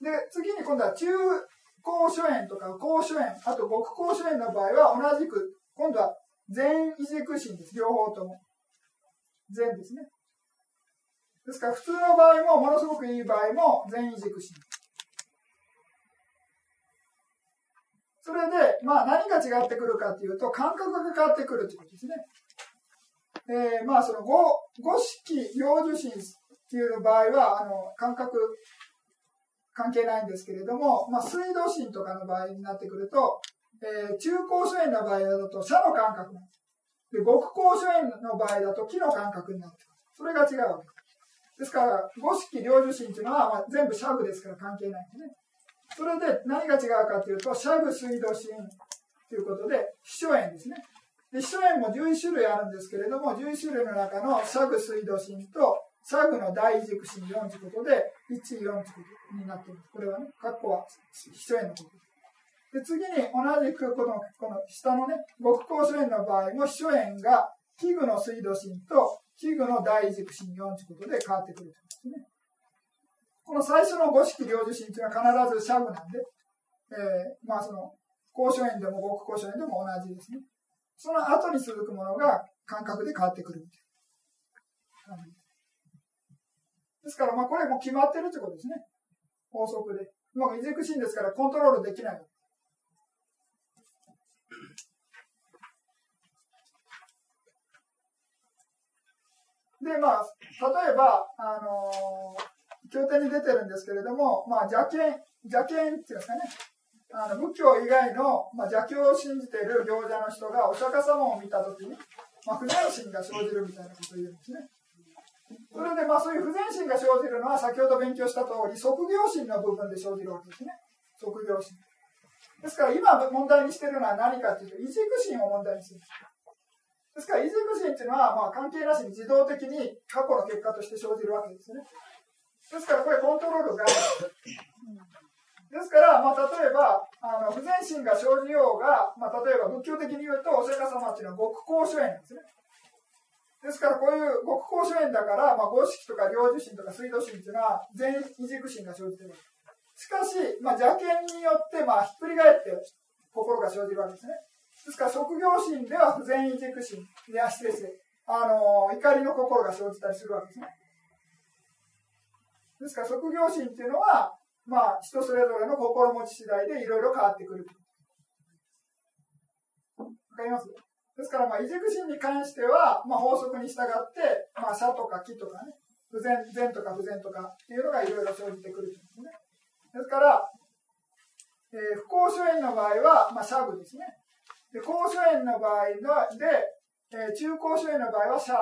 で、次に今度は中高所縁とか高所縁、あと極高所縁の場合は同じく、今度は全移軸心です。両方とも。善ですね。ですから普通の場合もものすごくいい場合も善意軸心。それで、まあ何が違ってくるかというと、感覚が変わってくるということですね。えー、まあその五、五式領受心っていう場合は、あの、感覚関係ないんですけれども、まあ水道心とかの場合になってくると、えー、中高所縁の場合だと、射の感覚なんです。で、極高所縁の場合だと木の感覚になって。それが違うわけです。ですから、五色領受心っていうのは、まあ、全部シャグですから関係ないんですね。それで何が違うかというと、シャグ水道心ということで、秘書縁ですね。で、秘書縁も11種類あるんですけれども、11種類の中のシャグ水道心と、シャグの大軸心4ということで、1、4ということになっています。これはね、括弧は秘書縁のことです。で次に同じくこのこの下のね、極高所縁の場合も、秘書縁が器具の水道神と器具の大軸神4ということで変わってくるということですね。この最初の五式領受神というのは必ずシャグなんで、えー、まあその、高所縁でも極高所縁でも同じですね。その後に続くものが感覚で変わってくるですから、まあこれも決まってるということですね。法則で。もう、イゼクシンですからコントロールできない。で、まあ、例えば、あのー、経典に出てるんですけれども、まあ、邪剣、邪剣っていうんですかね。あの仏教以外の、まあ、邪教を信じている行者の人がお釈迦様を見たときに、まあ、不全心が生じるみたいなことを言うんですね。それで、まあ、そういう不全心が生じるのは、先ほど勉強した通り、即業心の部分で生じるわけですね。即業心。ですから、今問題にしているのは何かというと、異軸心を問題にしている。ですから、異軸心っていうのは、まあ、関係なしに自動的に過去の結果として生じるわけですね。ですから、これコントロールがある。ですから、まあ、例えば、あの、不全心が生じようが、まあ、例えば仏教的に言うと、お釈迦様っていうのは極高所縁なんですね。ですから、こういう極高所縁だから、まあ、五色とか領受心とか水道心っていうのは、全異軸心が生じてる。しかし、まあ、邪見によって、まあ、ひっくり返って心が生じるわけですね。ですから、職業心では不全異軸心、いや、失礼して、あの、怒りの心が生じたりするわけですね。ですから、職業心っていうのは、まあ、人それぞれの心持ち次第でいろいろ変わってくる。わかります？ですから、まあ、異軸心に関しては、まあ、法則に従って、まあ、社とか木とかね、不全、善とか不全とかっていうのがいろいろ生じてくるんですね。ですから、えー、不公諸縁の場合は、まあ、シャグですね。で、公諸縁の場合で、えー、中公諸縁の場合はシャ、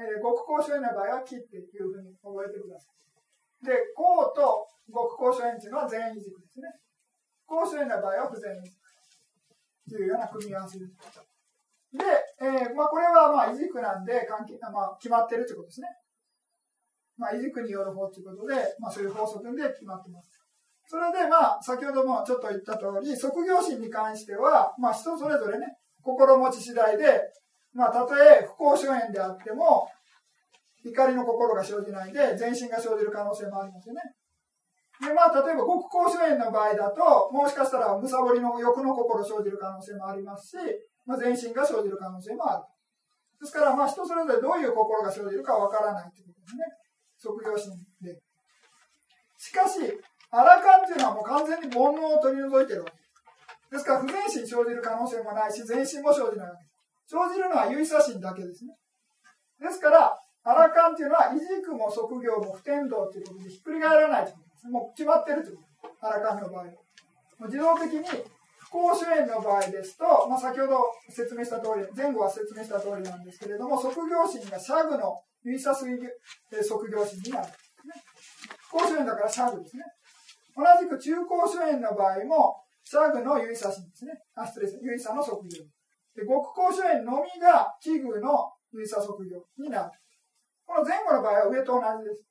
えー、極公諸縁の場合は木っていうふうに覚えてください。で、公と極公諸縁っていうのは全異軸ですね。公諸縁の場合は不全異軸というような組み合わせです。で、えー、まあ、これはまあ、い軸なんで関係、まあ、決まってるということですね。まあ、い軸による方ということで、まあ、そういう法則で決まってます。それで、まあ、先ほどもちょっと言った通り、即業心に関しては、まあ、人それぞれね、心持ち次第で、まあ、たとえ不幸諸縁であっても、怒りの心が生じないで、全身が生じる可能性もありますよね。で、まあ、例えば、極高諸縁の場合だと、もしかしたら、むさぼりの欲の心生じる可能性もありますし、まあ、全身が生じる可能性もある。ですから、まあ、人それぞれどういう心が生じるかわからないということですね。即業心で。しかし、アラカンっていうのはもう完全に煩悩を取り除いてるわけです。ですから、不全心生じる可能性もないし、全身も生じないわけです。生じるのは唯差心だけですね。ですから、アラカンっていうのは、異軸も即業も不天道ということでひっくり返らないということです。もう決まってるということ。アラカンの場合。もう自動的に不公主縁の場合ですと、まあ、先ほど説明した通り、前後は説明した通りなんですけれども、即業心がシャグのユイサス即業心になる、ね。公主縁だからシャグですね。同じく中公主縁の場合も、シャグのユイサ心ですね。あ、失礼です。ユイサの即業。で、極公主縁のみが器具のユイサ即業になる。この前後の場合は上と同じです。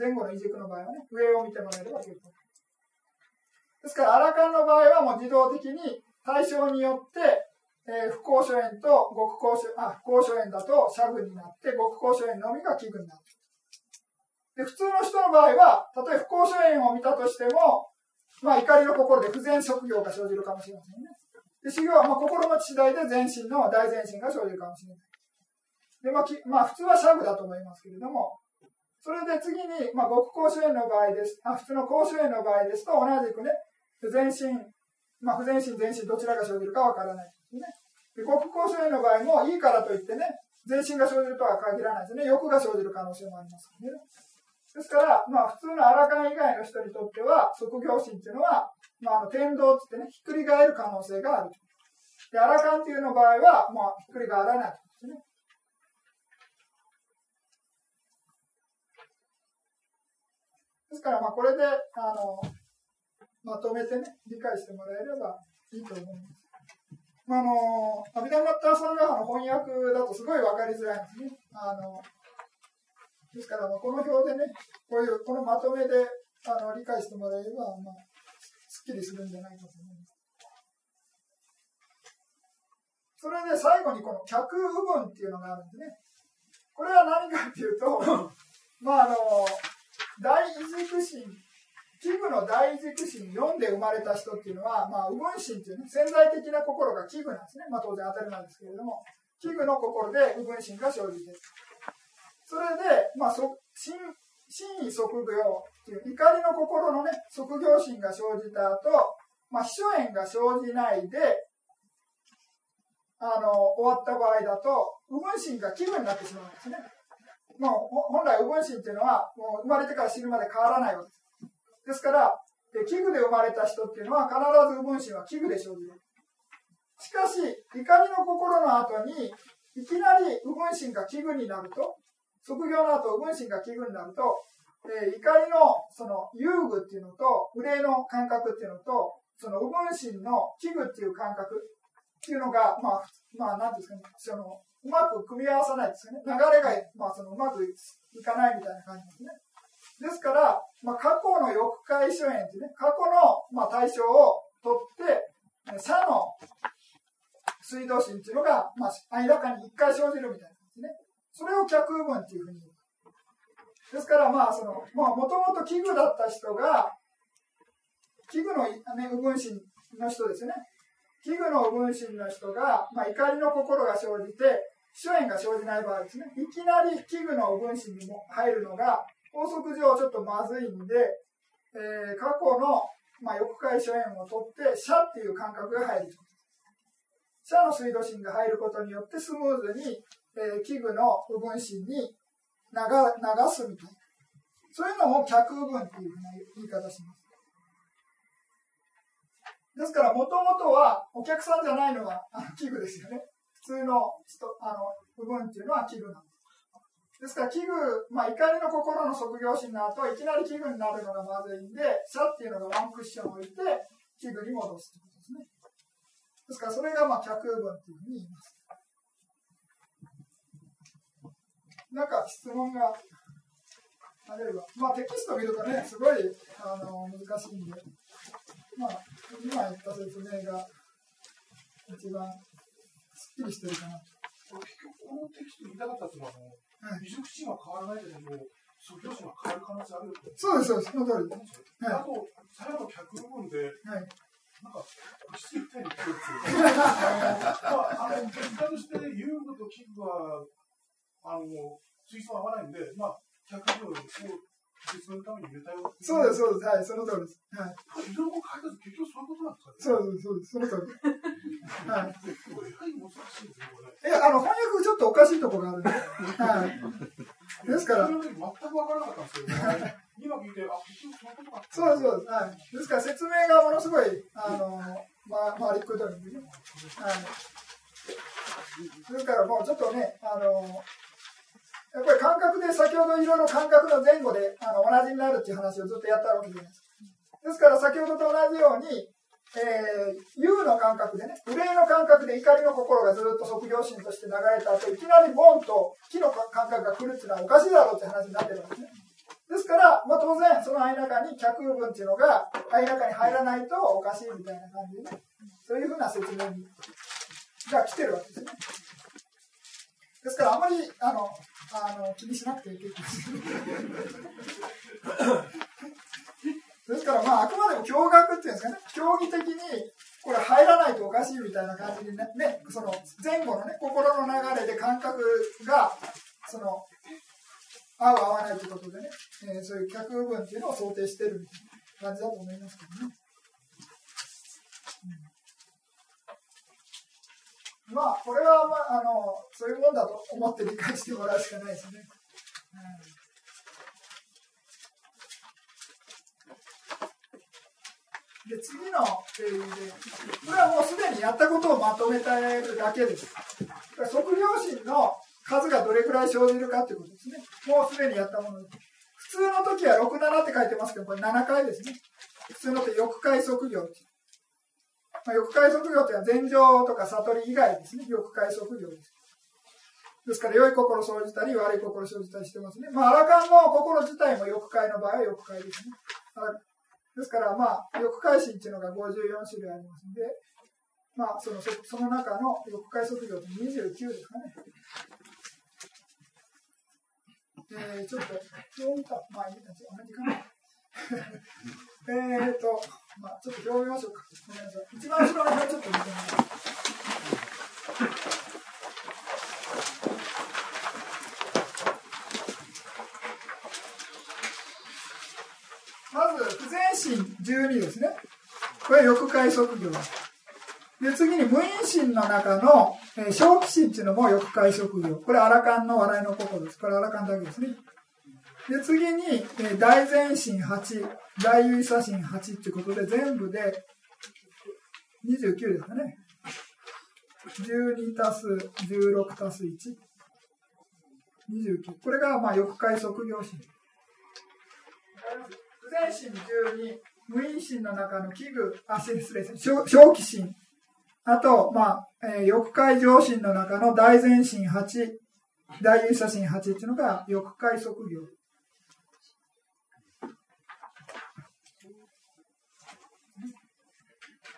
前後の移軸の場合はね、上を見てもらえれば結構。ですですから、アラカンの場合はもう自動的に対象によって、えー、不公諸縁と極公諸あ不公諸縁だとシャグになって、極公諸縁のみが器具になる。で、普通の人の場合は、たとえ不公諸縁を見たとしても、まあ怒りの心で不全職業が生じるかもしれませんね。で、修行はまあ心持ち次第で全身の大全身が生じるかもしれない。で、まあ、まあ、普通はシャグだと思いますけれども、それで次に、まあ、極公諸縁の場合です。あ普通の公諸縁の場合ですと、同じくね、全身、まあ、不全身、全身どちらが生じるかわからないですね。で国交省への場合も、いいからといってね、全身が生じるとは限らないですね。欲が生じる可能性もありますね。ですから、まあ、普通のアラカン以外の人にとっては、即業心っていうのは、まあ、あの、天道ってってね、ひっくり返る可能性がある。で、アラカンっていうの場合は、まあ、ひっくり返らないですね。ですから、まあ、これで、あの、まとめてね、理解してもらえればいいと思います。まあ、あの、アビダマッターサンガハの翻訳だとすごい分かりづらいんですね。あの、ですから、この表でね、こういう、このまとめで、あの、理解してもらえれば、まあ、すっきりするんじゃないかと思います。それで最後にこの客部分っていうのがあるんですね。これは何かっていうと、まああの、大軸心、器具の大軸心4で生まれた人っていうのは、まあ、右分心っていうね、潜在的な心が器具なんですね。まあ当然当たり前ですけれども、器具の心で右分心が生じてる。それで、まあ、そ心真意即業っていう怒りの心のね、即業心が生じた後、まあ、秘書縁が生じないで、あの、終わった場合だと、右分心が気分になってしまうんですね。もう、本来右分心っていうのは、もう生まれてから死ぬまで変わらないわけです。ですから、器具で生まれた人っていうのは、必ず右分心は器具で生じる。しかし、怒りの心の後に、いきなり右分心が器具になると、職業の後、分心が器具になると、えー、怒りのその遊具っていうのと、憂いの感覚っていうのと、その右分心の器具っていう感覚っていうのが、まあ、まあ、なんですかね、その、うまく組み合わさないですよね。流れが、まあ、その、うまくいかないみたいな感じですね。ですから、まあ、過去の欲界諸縁ってね、過去の、まあ、対象を取って、社の水道心っていうのが、まあ、間かに一回生じるみたいなですね。それを脚分っていうふうに言う。ですから、まあ、その、まあ、もともと器具だった人が、器具の、ね、右分心の人ですね。器具の分心の人が、まあ、怒りの心が生じて、主縁が生じない場合ですね。いきなり器具の分心にも入るのが、法則上ちょっとまずいんで、えー、過去の、まあ、欲界諸縁を取って、社っていう感覚が入る。社の水道心が入ることによってスムーズにえー、器具の部分芯に流流すみたいな。そういうのを客部分っていうふうな言い方します。ですから、もともとはお客さんじゃないのはあの器具ですよね。普通の人あの部分っていうのは器具なんです。ですから、器具、まあ、怒りの心の即業心の後、いきなり器具になるのがまずいんで、シャっていうのがワンクッションを置いて、器具に戻すということですね。ですから、それがまあ客部分っていうふうに言います。なんか質問があれば、まあテキスト見るとね、すごいあの難しいんで、まあ、今言った説明が一番すっきりしてるかな。結局、このテキスト見たかったっていうのは、はい、美術値は変わらないけども、卒業値は変わる可能性あるそうです、そうです、その通りで。はい、あと、さらの脚部分で、はいなんか、口みたいに聞こえてる。まあ、あの、結果として、遊具と器具は、あの、水槽合わないんで、まあ、100秒を別のためにそうです、そうです。はい、その通りです。はい。と結局そういうことなんですかね。そうです、そうです。その通り。はい。これ、難しいですね、これ。いや、あの、翻訳ちょっとおかしいところがあるんで。はい。ですから。全く分からなかったんですけど、今聞いて、あ、結局そういうことかそうです、そうです。はい。ですから説明がものすごい、あの、ま、回りくどいんでね。はい。ですからもうちょっとね、あの、やっぱり感覚で先ほどいろいろ感覚の前後であの同じになるっていう話をずっとやったわけじゃないですか。ですから先ほどと同じように、えー、U の感覚でね、憂いの感覚で怒りの心がずっと即業心として流れた後、いきなりボンと木の感覚が来るっていうのはおかしいだろうって話になってるわけですね。ですから、まあ、当然、その間中に客部分っていうのが、間中に入らないとおかしいみたいな感じで、ね、そういうふうな説明が来てるわけですね。ですから、あまり、あの、あの気にしなくて結構 ですから、まあ、あくまでも驚愕っていうんですかね、競技的にこれ入らないとおかしいみたいな感じにね、ね。その前後のね、心の流れで感覚が、その、合う合わないということでね、えー、そういう客部分っていうのを想定してるみたいな感じだと思いますけどね。まあ、これは、まあ、あの、そういうもんだと思って理解してもらうしかないですね。うん、で、次のページで、これはもうすでにやったことをまとめてるだけです。測量心の数がどれくらい生じるかということですね。もうすでにやったものです。普通の時は6、7って書いてますけど、これ7回ですね。普通のって欲回測量ってまあ、欲界測量というのは禅情とか悟り以外ですね。欲界測量です。ですから、良い心を生じたり、悪い心を生じたりしてますね。まあ、アラカンの心自体も欲界の場合は欲界ですね。ですから、まあ、翼回心っていうのが54種類ありますんで、まあ、そのその中の翼回測量って29ですかね。えー、ちょっと、表か、まあ、同じかな。えーっと、まあ、ちょっと表見ましょうか。ごめんなさい。一番後ろの表ちょっと見てみます。まず、不全心12ですね。これ翼解測業。で、次に無因心の中の、えー、小気心っていうのも翼解測業。これアラカンの笑いの心です。これアラカンだけですね。で、次に、え、大前心8、大優位差心8ってことで、全部で29ですかね。12たす16たす1。29。これが、まあ、翼解測業心。不全心12、無因心の中の器具、あ、失礼です。小気心。あと、まあ、えー、翼界上心の中の大前心8、大優写心8っていうのが翼界測業。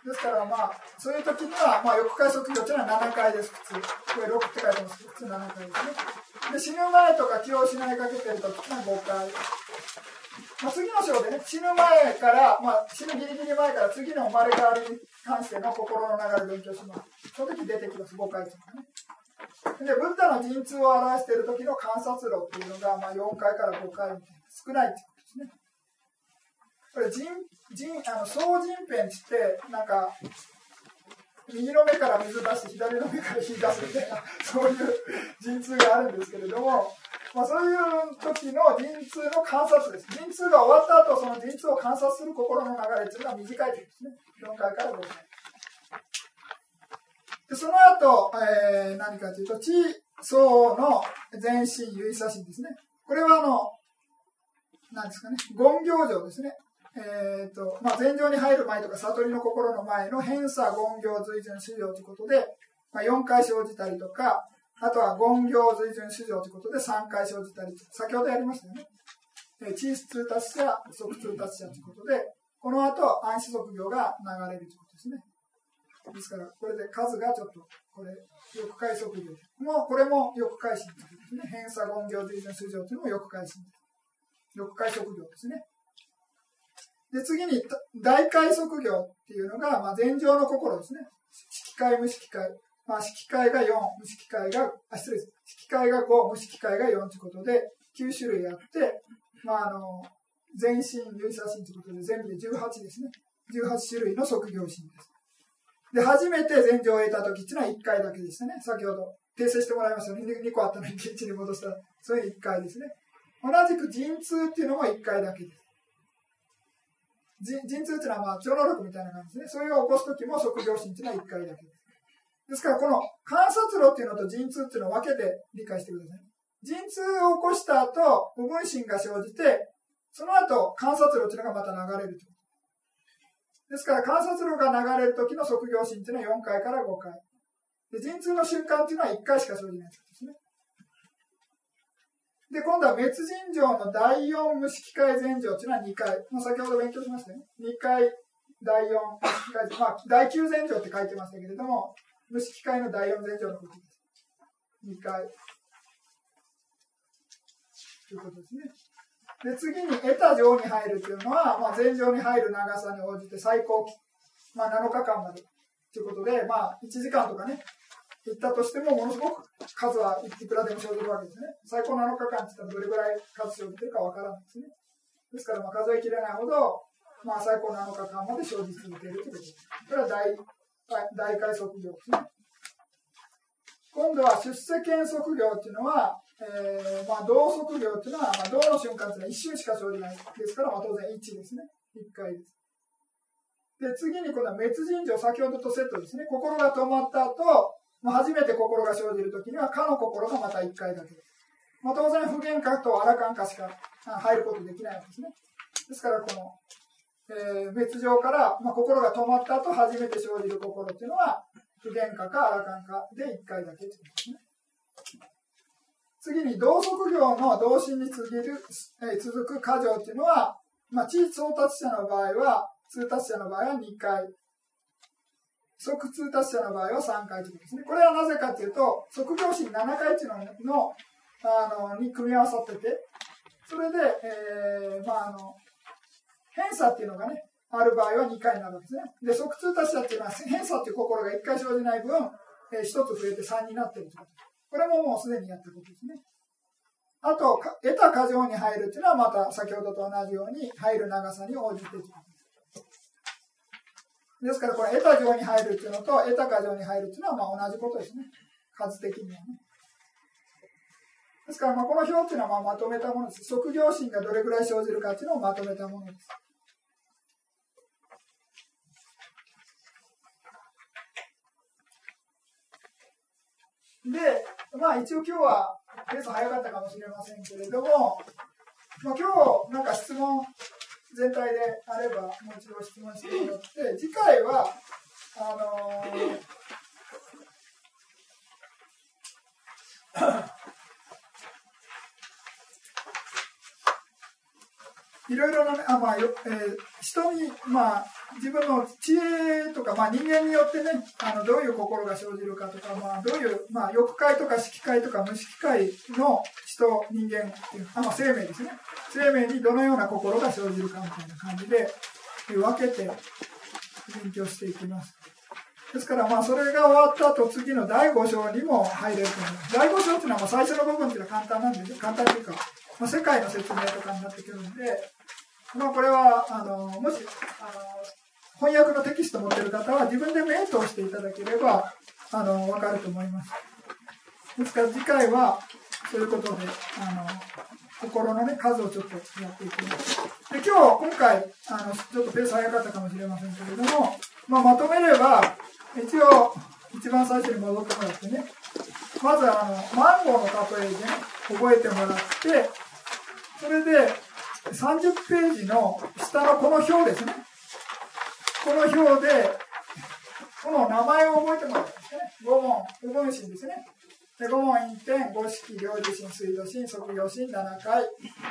ですからまあ、そういう時には、まあ、翼界測業っていうのは7回です、普通。これ6って書いてます、普通7回ですね。で、死ぬ前とか気を失いかけてる時っていうのは5回。まあ、次の章でね、死ぬ前から、まあ、死ぬギリギリ前から次の生まれ変わりに関しての心の流れを勉強します。その時出てきます、5回とかね。で、ブッダの陣痛を表している時の観察路っていうのが、まあ、4回から5回みたいな、少ないってことですね。これ、陣、陣、あの、総陣片って言って、なんか、右の目から水出して左の目から火出すみたいな、そういう陣痛があるんですけれども、まあ、そういう時の陣痛の観察です。陣痛が終わった後、その陣痛を観察する心の流れというのは短いというですね。4回から5回。でその後、えー、何かというと、地層の全身、唯差心ですね。これはあの、何ですかね、言行上ですね。えっ、ー、と、まあ、禅情に入る前とか、悟りの心の前の偏差、言行、随順、修行ということで、まあ、4回生じたりとか、あとは言行、随順、修行ということで3回生じたり、先ほどやりましたよね。地質通達者、即通達者ということで、この後、暗視即行が流れるということですね。ですから、これで数がちょっと、これ、翼回即行。もう、これも翼回心ということですね。偏差、言行、随順、修行というのも翼回心。翼回即行ですね。で、次に、大海測業っていうのが、まあ、禅情の心ですね。色界、無色界。まあ、色界が4、無色界が、あ、失礼です。色界が5、無色界が4ということで、9種類あって、まあ、あの、全身、有写真ということで、全部で18ですね。18種類の測業心です。で、初めて禅情を得た時っていうのは1回だけでしたね。先ほど、訂正してもらいましたね。2個あったのに1に戻したら、それ1回ですね。同じく陣痛っていうのも1回だけです。陣痛っていうのはまあ超能力みたいな感じですね。それを起こすときも測量心っていうのは1回だけです。ですから、この観察路っていうのと陣痛っていうのを分けて理解してください。陣痛を起こした後、部分心が生じて、その後、観察路っていうのがまた流れると。ですから、観察路が流れる時の測量心っていうのは4回から5回。で、陣痛の瞬間っていうのは1回しか生じないですね。で、今度は別人情の第4無色界前情っていうのは2回。もう先ほど勉強しましたね。2回、第4無色界、まあ、第9前情って書いてましたけれども、無色界の第4前情のことです。2回。ということですね。で、次に得た情に入るっていうのは、まあ、前情に入る長さに応じて最高期、まあ、7日間まで。ということで、まあ、1時間とかね、行ったとしても、ものすごく数はいくらでも生じるわけですね。最高7日間って言ったらどれぐらい数生じてるかわからないですね。ですから、数えきれないほど、まあ最高7日間まで生じ続けるということです。これは大、大海測業ですね。今度は出世権測業っていうのは、えー、まあ、同測業っていうのは、まあ、同の瞬間っていうのは一瞬しか生じないですから、まあ、当然1ですね。1回です。で、次に今度は滅人情、先ほどとセットですね。心が止まった後、まあ、初めて心が生じるときには、かの心がまた一回だけ。まあ、当然、不言化とアラカン化しか入ることできないわけですね。ですから、この、えー、別状から、まあ、心が止まった後、初めて生じる心っていうのは、不言化かアラカン化で一回だけということですね。次に、同側行の同心に次ぐ、えー、続く過剰っていうのは、まあ、地位送達者の場合は、通達者の場合は2回。即通達者の場合は3回ということですね。これはなぜかというと、即業心7回っていうののあのに組み合わさってて、それで、えー、まあ、あの、偏差っていうのがね、ある場合は2回になるんですね。で、即通達者っていうのは、偏差っていう心が1回生じない分、えー、1つ増えて3になってるということ。これももうすでにやってることですね。あと、得た過剰に入るっていうのはまた先ほどと同じように入る長さに応じていうことです。ですから、これ、得た状に入るっていうのと、得た過剰に入るっていうのはまあ同じことですね。数的にはね。ですから、まあこの表っていうのはまあまとめたものです。職業心がどれぐらい生じるかっていうのをまとめたものです。で、まあ一応今日はペース早かったかもしれませんけれども、まあ、今日なんか質問全体であればもう一度質問してもらって、次回は、あのーいろいろな、ね、あまあよえー、人に、まあ、自分の知恵とか、まあ、人間によってねあのどういう心が生じるかとか、まあ、どういう、まあ、欲界とか色界とか無色界の人人間っていうあ、まあ、生命ですね。生命にどのような心が生じるかみたいな感じで分けて勉強していきます。ですからまあそれが終わった後次の第5章にも入れると思います。第5章っていうのは最初の部分っていうのは簡単なんで、ね、簡単というか、まあ、世界の説明とかになってくるんでまあ、これはあのもしあの翻訳のテキスト持ってる方は自分で目通していただければあの分かると思います。ですから次回はそういうことであの心の、ね、数をちょっとやっていきます。で今日今回あのちょっとペース早かったかもしれませんけれども、まあ、まとめれば一応一番最初に戻ってもらってねまずあのマンゴーの例えで、ね、覚えてもらってそれで30ページの下のこの表ですね。この表で、この名前を覚えてもらうんですね。五問、五分心ですね。で五問陰天、五式、領事心、水道心、即業心、七回、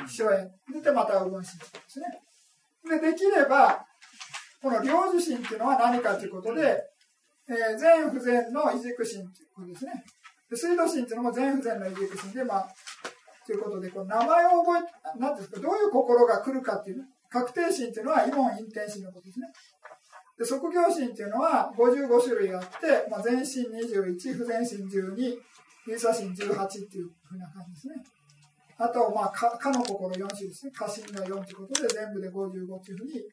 秘書縁。で、また五分心ですね。で、できれば、この領事心っていうのは何かということで、えー、全不全の異軸心ということですね。で水道心っていうのも全不全の異軸心で、まあ、ということで、この名前を覚え、なんですか、どういう心が来るかっていう、確定心っていうのは、イモン、インテン心のことですね。で、即業心っていうのは55種類あって、まあ、全心21、不全心12、有差心18っていうふうな感じですね。あと、まあ、か、かの心4種ですね。過心が4ということで、全部で55っていうふうに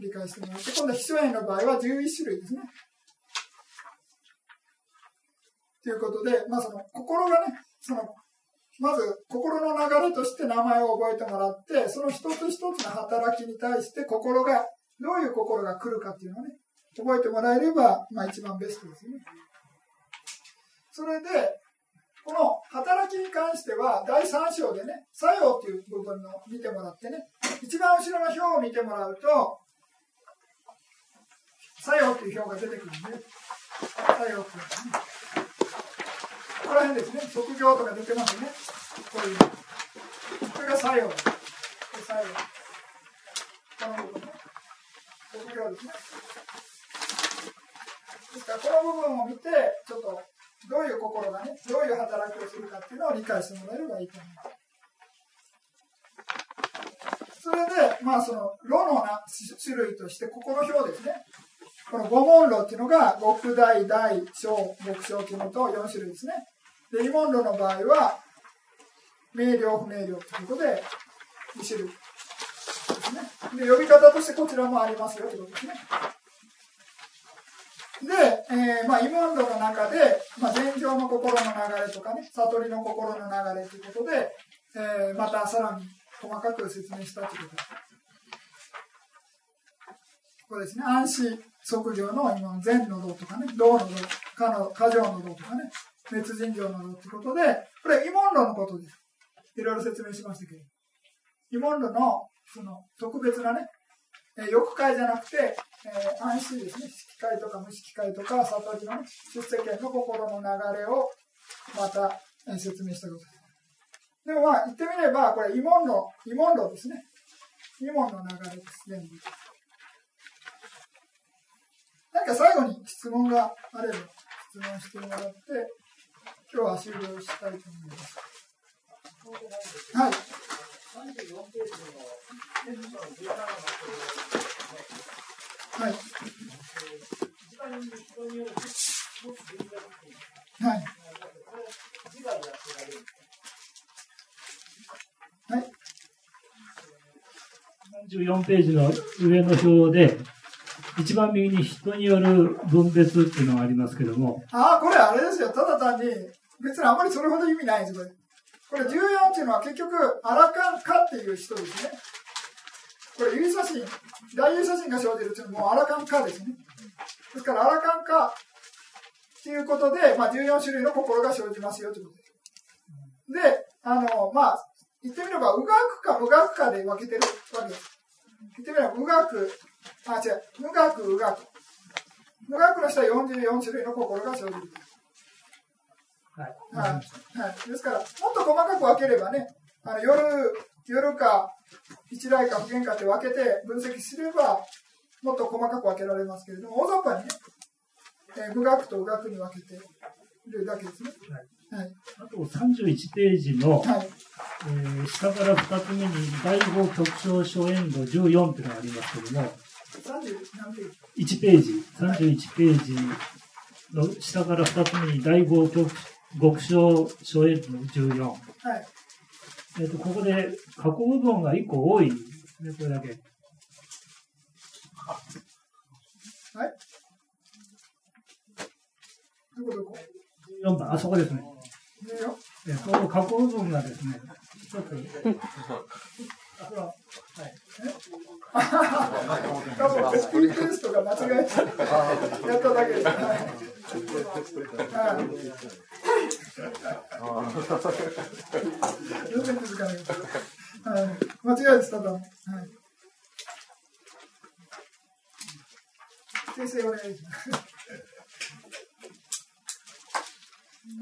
理解してもらって、今度、秘書縁の場合は11種類ですね。ということで、まあ、その心がね、そのまず心の流れとして名前を覚えてもらって、その一つ一つの働きに対して心が、どういう心が来るかっていうのをね、覚えてもらえれば、まあ一番ベストですね。それで、この働きに関しては、第3章でね、作用っていう部分の見てもらってね、一番後ろの表を見てもらうと、作用っていう表が出てくるんで、作用っていうのはね。ここら辺ですね、職業とか出てますね。こういう。これが作用です。これ作用。この部分ね。職業ですね。ですから、この部分を見て、ちょっと、どういう心がね、どういう働きをするかっていうのを理解してもらえればいいと思います。それで、まあ、その、炉のな種類として、ここの表ですね。この五問炉っていうのが、極大、大、小、極小っていうのと4種類ですね。で、イモンロの場合は、明瞭、不明瞭ということで、2種類ですね。で、呼び方としてこちらもありますよということですね。で、えー、まあ、イモンロの中で、まあ、禅情の心の流れとかね、悟りの心の流れということで、えー、またさらに細かく説明したということです。これですね、安心即業の今、禅の道とかね、道の道、かの、過剰の道とかね、滅人情などってことで、これ、慰問論のことです。いろいろ説明しましたけど。慰問論の、その、特別なね、えー、欲界じゃなくて、えー、安心ですね。色界とか無色界とか、悟りのね、出世権の心の流れを、また、えー、説明したことです。でもまあ、言ってみれば、これ、慰問論、慰問論ですね。2問の流れです、全部。なんか最後に質問があれば質問してもらって、今日は終了したい。と思い。ます。はい。はい。はい。はい。34ページの上の表で、一番右に人による分別っていうのがありますけども。ああ、これあれですよ。ただ単に、別にあまりそれほど意味ないんです、これ。これ14っていうのは結局、アラカンカっていう人ですね。これ、指写真、大優写真が生じるっていうのはもうアラカンカですね。ですから、アラカンカっていうことで、まあ、14種類の心が生じますよということです。で、あの、まあ、言ってみれば、うがくか無学かで分けてるわけです。言ってみれば、無学、あ、違う、無学、うがく。無学の人は44種類の心が生じる。はい。はい。はい。ですから、もっと細かく分ければね、あの夜、夜か、一来か不喧嘩って分けて分析すれば、もっと細かく分けられますけれども、大雑把にね、えー、無学と無学に分けているだけですね。はい。はい、あと31ページの、はいえー、下から2つ目に第5局長初演度14っていうのがありますけども、1ページ、31ページの下から2つ目に第5局極小初演度14。はい。えっ、ー、と、ここで過去部分が1個多いですね、これだけ。はい。どこどこ ?4 番、あそこですね。えこの過去部分がですね、ちょっと。あ、はい。多分、スピークストが間違えてやっただけです。はい。全然気づかない。はい。間違えてただ。はい。訂正お願い。します。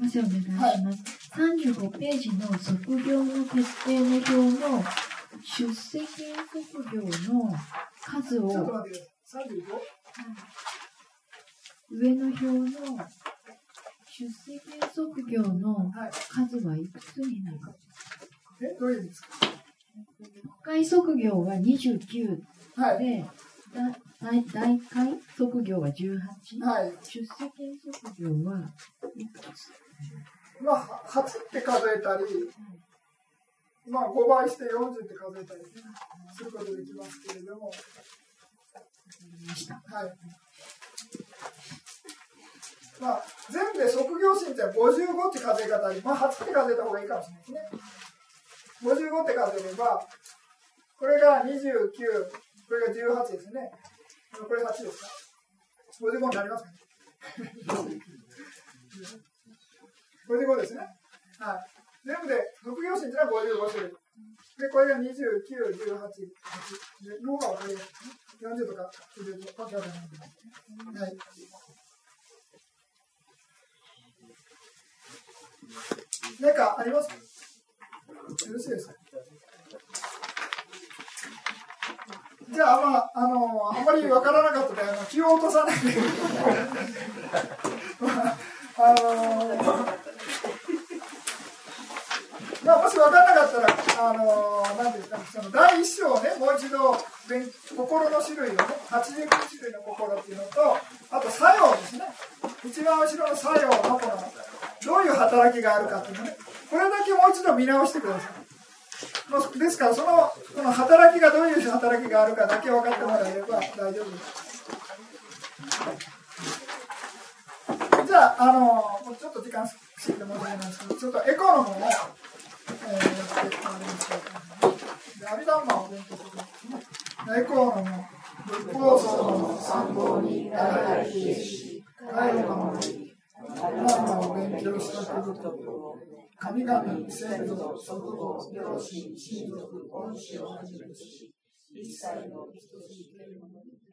まずお願い。します。はい、35ページの卒業の決定の表の出席卒業の数を、上の表の出席卒業の数はいくつになるか。え、どういう意味ですか？国会卒業は29で、はい、大大会卒業は18、はい、出席卒業はいくつまあ、8って数えたり、まあ、5倍して40って数えたり、することできますけれども。はい。まあ、全部で卒業審って55って数え方あり、まあ、8って数えた方がいいかもしれないですね。55って数えれば、これが29、これが18ですね。これ8ですか ?55 になりますかね ?55 ですね。はい。全部で、卒業審っていうのは55種類。で、これが29、18、8。で、脳が分かりやすい。40とか入れるとわけわかんない。はい。何かありますかよろしいですかじゃあ、まあ、あのー、あまりわからなかったので、あの、気を落とさないで。まああのーまあ、もし分からなかったら、あのなんていうか、その第一章をね、もう一度、心の種類をね、89種類の心っていうのと、あと作用ですね。一番後ろの作用のこの、どういう働きがあるかっていうのね、これだけもう一度見直してください。ですから、そのその働きがどういう働きがあるかだけ分かってもらえれば大丈夫です。じゃあ、あのちょっと時間過ぎて申し訳ないんですけど、ちょっとエコの方を、えー、やっていりましょう。で、アビダンマを勉強してください。エコの仏法僧の参考にならないし、帰るのもいい。アビダンマを勉強したことと神々、先祖、祖父母、両親、親族、恩師をはじめとし、一切の等しいけるものに